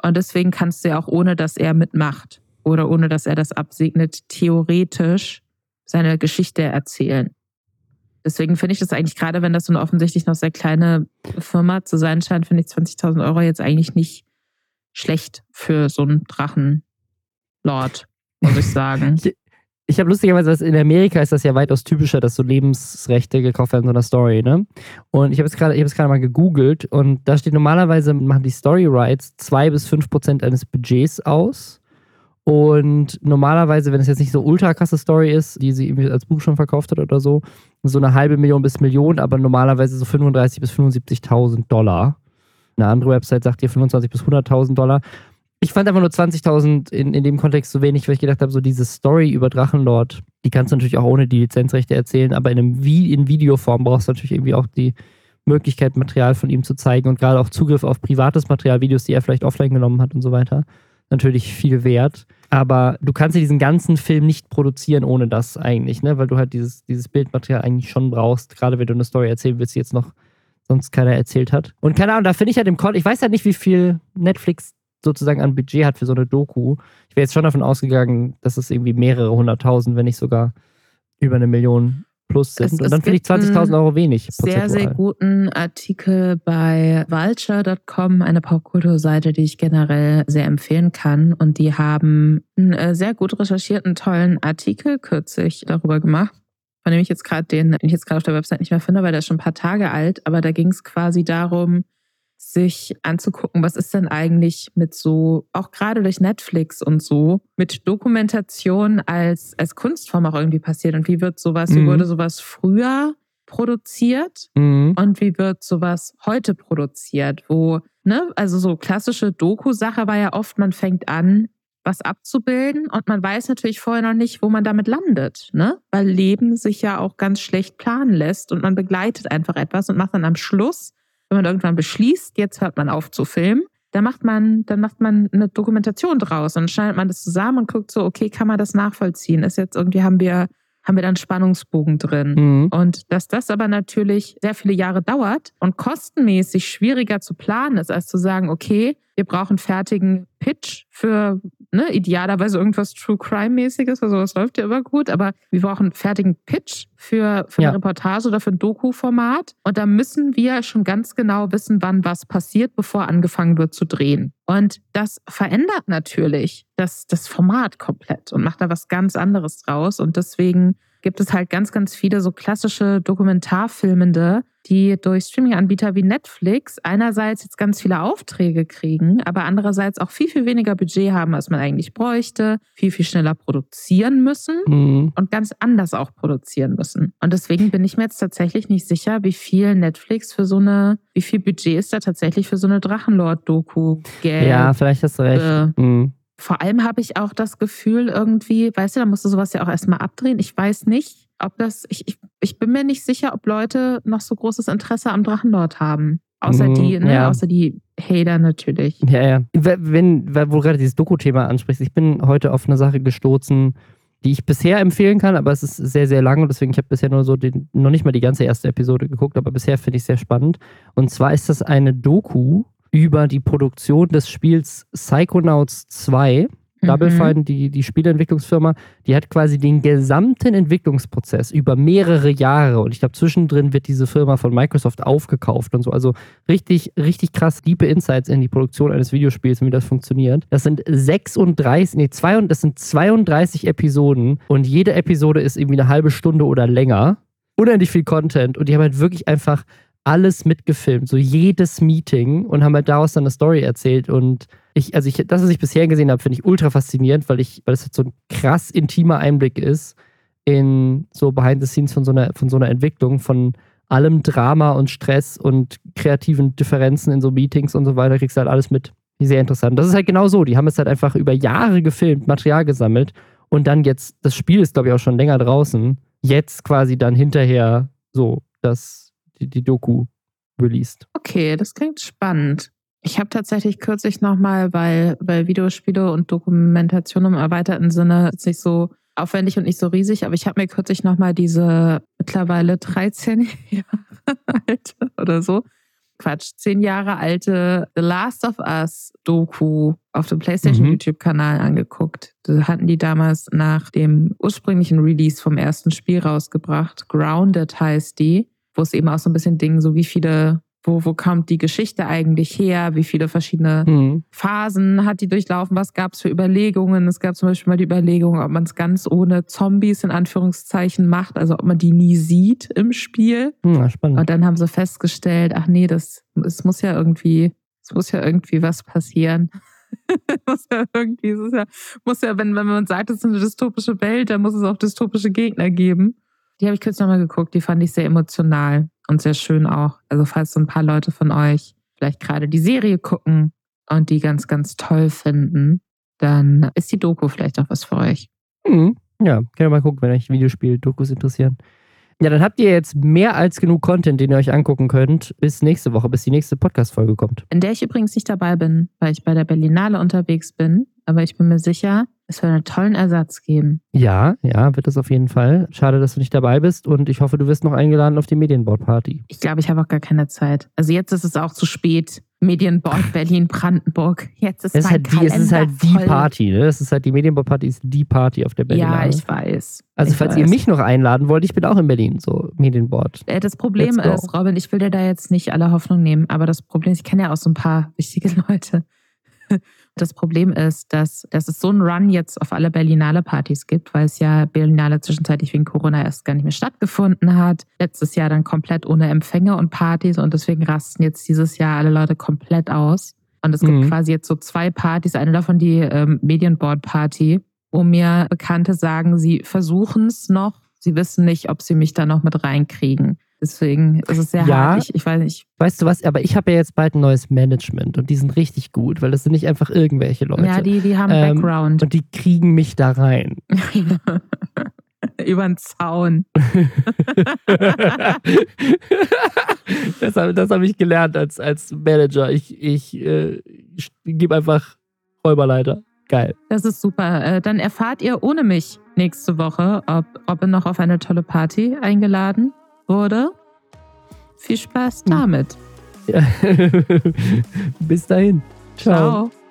Und deswegen kannst du ja auch ohne, dass er mitmacht oder ohne, dass er das absegnet, theoretisch seine Geschichte erzählen. Deswegen finde ich das eigentlich, gerade wenn das so eine offensichtlich noch sehr kleine Firma zu sein scheint, finde ich 20.000 Euro jetzt eigentlich nicht schlecht für so einen Drachenlord muss ich sagen. [laughs] ich, habe lustigerweise, in Amerika ist das ja weitaus typischer, dass so Lebensrechte gekauft werden in so einer Story, ne? Und ich habe es gerade, mal gegoogelt und da steht normalerweise machen die Story Rights zwei bis fünf Prozent eines Budgets aus. Und normalerweise, wenn es jetzt nicht so ultra krasse Story ist, die sie irgendwie als Buch schon verkauft hat oder so, so eine halbe Million bis Million, aber normalerweise so 35.000 bis 75.000 Dollar. Eine andere Website sagt dir 25.000 bis 100.000 Dollar ich fand einfach nur 20.000 in, in dem Kontext zu wenig, weil ich gedacht habe, so diese Story über Drachenlord, die kannst du natürlich auch ohne die Lizenzrechte erzählen, aber in, einem Vi in Videoform brauchst du natürlich irgendwie auch die Möglichkeit, Material von ihm zu zeigen und gerade auch Zugriff auf privates Material, Videos, die er vielleicht offline genommen hat und so weiter. Natürlich viel wert. Aber du kannst ja diesen ganzen Film nicht produzieren ohne das eigentlich, ne? Weil du halt dieses, dieses Bildmaterial eigentlich schon brauchst, gerade wenn du eine Story erzählen willst, die jetzt noch sonst keiner erzählt hat. Und keine Ahnung, da finde ich halt im Kontext, ich weiß halt nicht, wie viel Netflix sozusagen an Budget hat für so eine Doku. Ich wäre jetzt schon davon ausgegangen, dass es irgendwie mehrere hunderttausend, wenn nicht sogar über eine Million plus sind. Es, und dann finde ich 20.000 Euro wenig. Sehr, sehr guten Artikel bei vulture.com, eine Popkulturseite, die ich generell sehr empfehlen kann. Und die haben einen äh, sehr gut recherchierten, tollen Artikel kürzlich darüber gemacht. Von dem ich jetzt gerade den, den ich jetzt gerade auf der Website nicht mehr finde, weil der ist schon ein paar Tage alt. Aber da ging es quasi darum, sich anzugucken, was ist denn eigentlich mit so, auch gerade durch Netflix und so, mit Dokumentation als, als Kunstform auch irgendwie passiert und wie wird sowas, mhm. wie wurde sowas früher produziert mhm. und wie wird sowas heute produziert, wo, ne, also so klassische Doku-Sache war ja oft, man fängt an, was abzubilden und man weiß natürlich vorher noch nicht, wo man damit landet, ne? Weil Leben sich ja auch ganz schlecht planen lässt und man begleitet einfach etwas und macht dann am Schluss wenn man irgendwann beschließt, jetzt hört man auf zu filmen, dann macht man, dann macht man eine Dokumentation draus und schneidet man das zusammen und guckt so, okay, kann man das nachvollziehen? Ist jetzt irgendwie, haben wir, haben wir dann Spannungsbogen drin. Mhm. Und dass das aber natürlich sehr viele Jahre dauert und kostenmäßig schwieriger zu planen ist, als zu sagen, okay, wir brauchen fertigen Pitch für ne, idealerweise irgendwas True Crime-mäßiges, weil sowas läuft ja immer gut, aber wir brauchen einen fertigen Pitch für, für ja. eine Reportage oder für ein Doku-Format. Und da müssen wir schon ganz genau wissen, wann was passiert, bevor angefangen wird zu drehen. Und das verändert natürlich das, das Format komplett und macht da was ganz anderes draus. Und deswegen gibt es halt ganz, ganz viele so klassische Dokumentarfilmende, die durch Streaming-Anbieter wie Netflix einerseits jetzt ganz viele Aufträge kriegen, aber andererseits auch viel, viel weniger Budget haben, als man eigentlich bräuchte, viel, viel schneller produzieren müssen mhm. und ganz anders auch produzieren müssen. Und deswegen bin ich mir jetzt tatsächlich nicht sicher, wie viel Netflix für so eine, wie viel Budget ist da tatsächlich für so eine Drachenlord-Doku gäbe. Ja, vielleicht hast du recht. Mhm. Vor allem habe ich auch das Gefühl irgendwie, weißt du, da musst du sowas ja auch erstmal abdrehen. Ich weiß nicht, ob das, ich, ich, ich bin mir nicht sicher, ob Leute noch so großes Interesse am Drachenlord haben. Außer mhm, die, ne, ja. außer die Hater natürlich. Ja, ja. Wenn, wo du gerade dieses Doku-Thema ansprichst, ich bin heute auf eine Sache gestoßen, die ich bisher empfehlen kann, aber es ist sehr, sehr lang und deswegen ich habe bisher nur so den, noch nicht mal die ganze erste Episode geguckt, aber bisher finde ich es sehr spannend. Und zwar ist das eine Doku über die Produktion des Spiels Psychonauts 2 Double mhm. Fine, die, die Spieleentwicklungsfirma, die hat quasi den gesamten Entwicklungsprozess über mehrere Jahre und ich glaube, zwischendrin wird diese Firma von Microsoft aufgekauft und so. Also richtig, richtig krass diepe Insights in die Produktion eines Videospiels und wie das funktioniert. Das sind 36, nee, 32, das sind 32 Episoden und jede Episode ist irgendwie eine halbe Stunde oder länger. Unendlich viel Content und die haben halt wirklich einfach alles mitgefilmt, so jedes Meeting und haben halt daraus dann eine Story erzählt und ich, also ich, das, was ich bisher gesehen habe, finde ich ultra faszinierend, weil ich, weil es halt so ein krass intimer Einblick ist in so Behind the Scenes von so einer, von so einer Entwicklung, von allem Drama und Stress und kreativen Differenzen in so Meetings und so weiter, kriegst du halt alles mit. Sehr interessant. Das ist halt genau so. Die haben es halt einfach über Jahre gefilmt, Material gesammelt und dann jetzt, das Spiel ist, glaube ich, auch schon länger draußen, jetzt quasi dann hinterher so das, die, die Doku released. Okay, das klingt spannend. Ich habe tatsächlich kürzlich nochmal, weil, weil Videospiele und Dokumentation im erweiterten Sinne sich so aufwendig und nicht so riesig, aber ich habe mir kürzlich nochmal diese mittlerweile 13 [laughs] Jahre alte oder so, Quatsch, 10 Jahre alte The Last of Us Doku auf dem PlayStation Mhm. YouTube-Kanal angeguckt. Da hatten die damals nach dem ursprünglichen Release vom ersten Spiel rausgebracht. Grounded heißt die, wo es eben auch so ein bisschen Ding, so wie viele, wo, wo kommt die Geschichte eigentlich her, wie viele verschiedene Hm. Phasen hat die durchlaufen? Was gab es für Überlegungen? Es gab zum Beispiel mal die Überlegung, ob man es ganz ohne Zombies in Anführungszeichen macht, also ob man die nie sieht im Spiel. Hm, spannend. Und dann haben sie festgestellt, ach nee, das es muss ja irgendwie, es muss ja irgendwie was passieren. [laughs] muss ja irgendwie, es ja, muss ja, wenn, wenn man sagt, es ist eine dystopische Welt, dann muss es auch dystopische Gegner geben. Die habe ich kurz nochmal geguckt, die fand ich sehr emotional und sehr schön auch. Also falls so ein paar Leute von euch vielleicht gerade die Serie gucken und die ganz, ganz toll finden, dann ist die Doku vielleicht auch was für euch. Hm. Ja, könnt ihr mal gucken, wenn euch Videospiel-Dokus interessieren. Ja, dann habt ihr jetzt mehr als genug Content, den ihr euch angucken könnt, bis nächste Woche, bis die nächste Podcast-Folge kommt. In der ich übrigens nicht dabei bin, weil ich bei der Berlinale unterwegs bin. Aber ich bin mir sicher, es wird einen tollen Ersatz geben. Ja, ja, wird es auf jeden Fall. Schade, dass du nicht dabei bist und ich hoffe, du wirst noch eingeladen auf die Medienbord-Party. Ich glaube, ich habe auch gar keine Zeit. Also jetzt ist es auch zu spät. Medienbord [laughs] Berlin, Brandenburg. Jetzt ist Es halt die, es ist halt die. Party, ne? Es ist halt die Medienbord-Party, ist die Party auf der Berlinale. Ja, ich weiß. also, ich falls weiß. ihr mich noch einladen wollt, ich bin auch in Berlin, so Medienbord. Äh, Das Problem ist, Robin, ich will dir da jetzt nicht alle Hoffnung nehmen, aber das Problem ist, ich kenne ja auch so ein paar wichtige [laughs] Leute. Das Problem ist, dass, dass es so einen Run jetzt auf alle Berlinale Partys gibt, weil es ja Berlinale zwischenzeitlich wegen Corona erst gar nicht mehr stattgefunden hat. Letztes Jahr dann komplett ohne Empfänge und Partys und deswegen rasten jetzt dieses Jahr alle Leute komplett aus. Und es gibt Mhm. quasi jetzt so zwei Partys, eine davon die ähm, Medienboard Party, wo mir Bekannte sagen, sie versuchen es noch, sie wissen nicht, ob sie mich da noch mit reinkriegen. Deswegen ist es sehr Ja. hart. Ich, ich weiß nicht. Weißt du was? Aber ich habe ja jetzt bald ein neues Management und die sind richtig gut, weil das sind nicht einfach irgendwelche Leute. Ja, die, die haben Ähm, Background. und die kriegen mich da rein. [laughs] Über den Zaun. [laughs] das habe hab ich gelernt als, als Manager. Ich, ich, äh, ich gebe einfach Räuberleiter. Geil. Das ist super. Äh, Dann erfahrt ihr ohne mich nächste Woche, ob Robin noch auf eine tolle Party eingeladen wurde. Viel Spaß damit. Ja. [laughs] Bis dahin. Ciao. Ciao.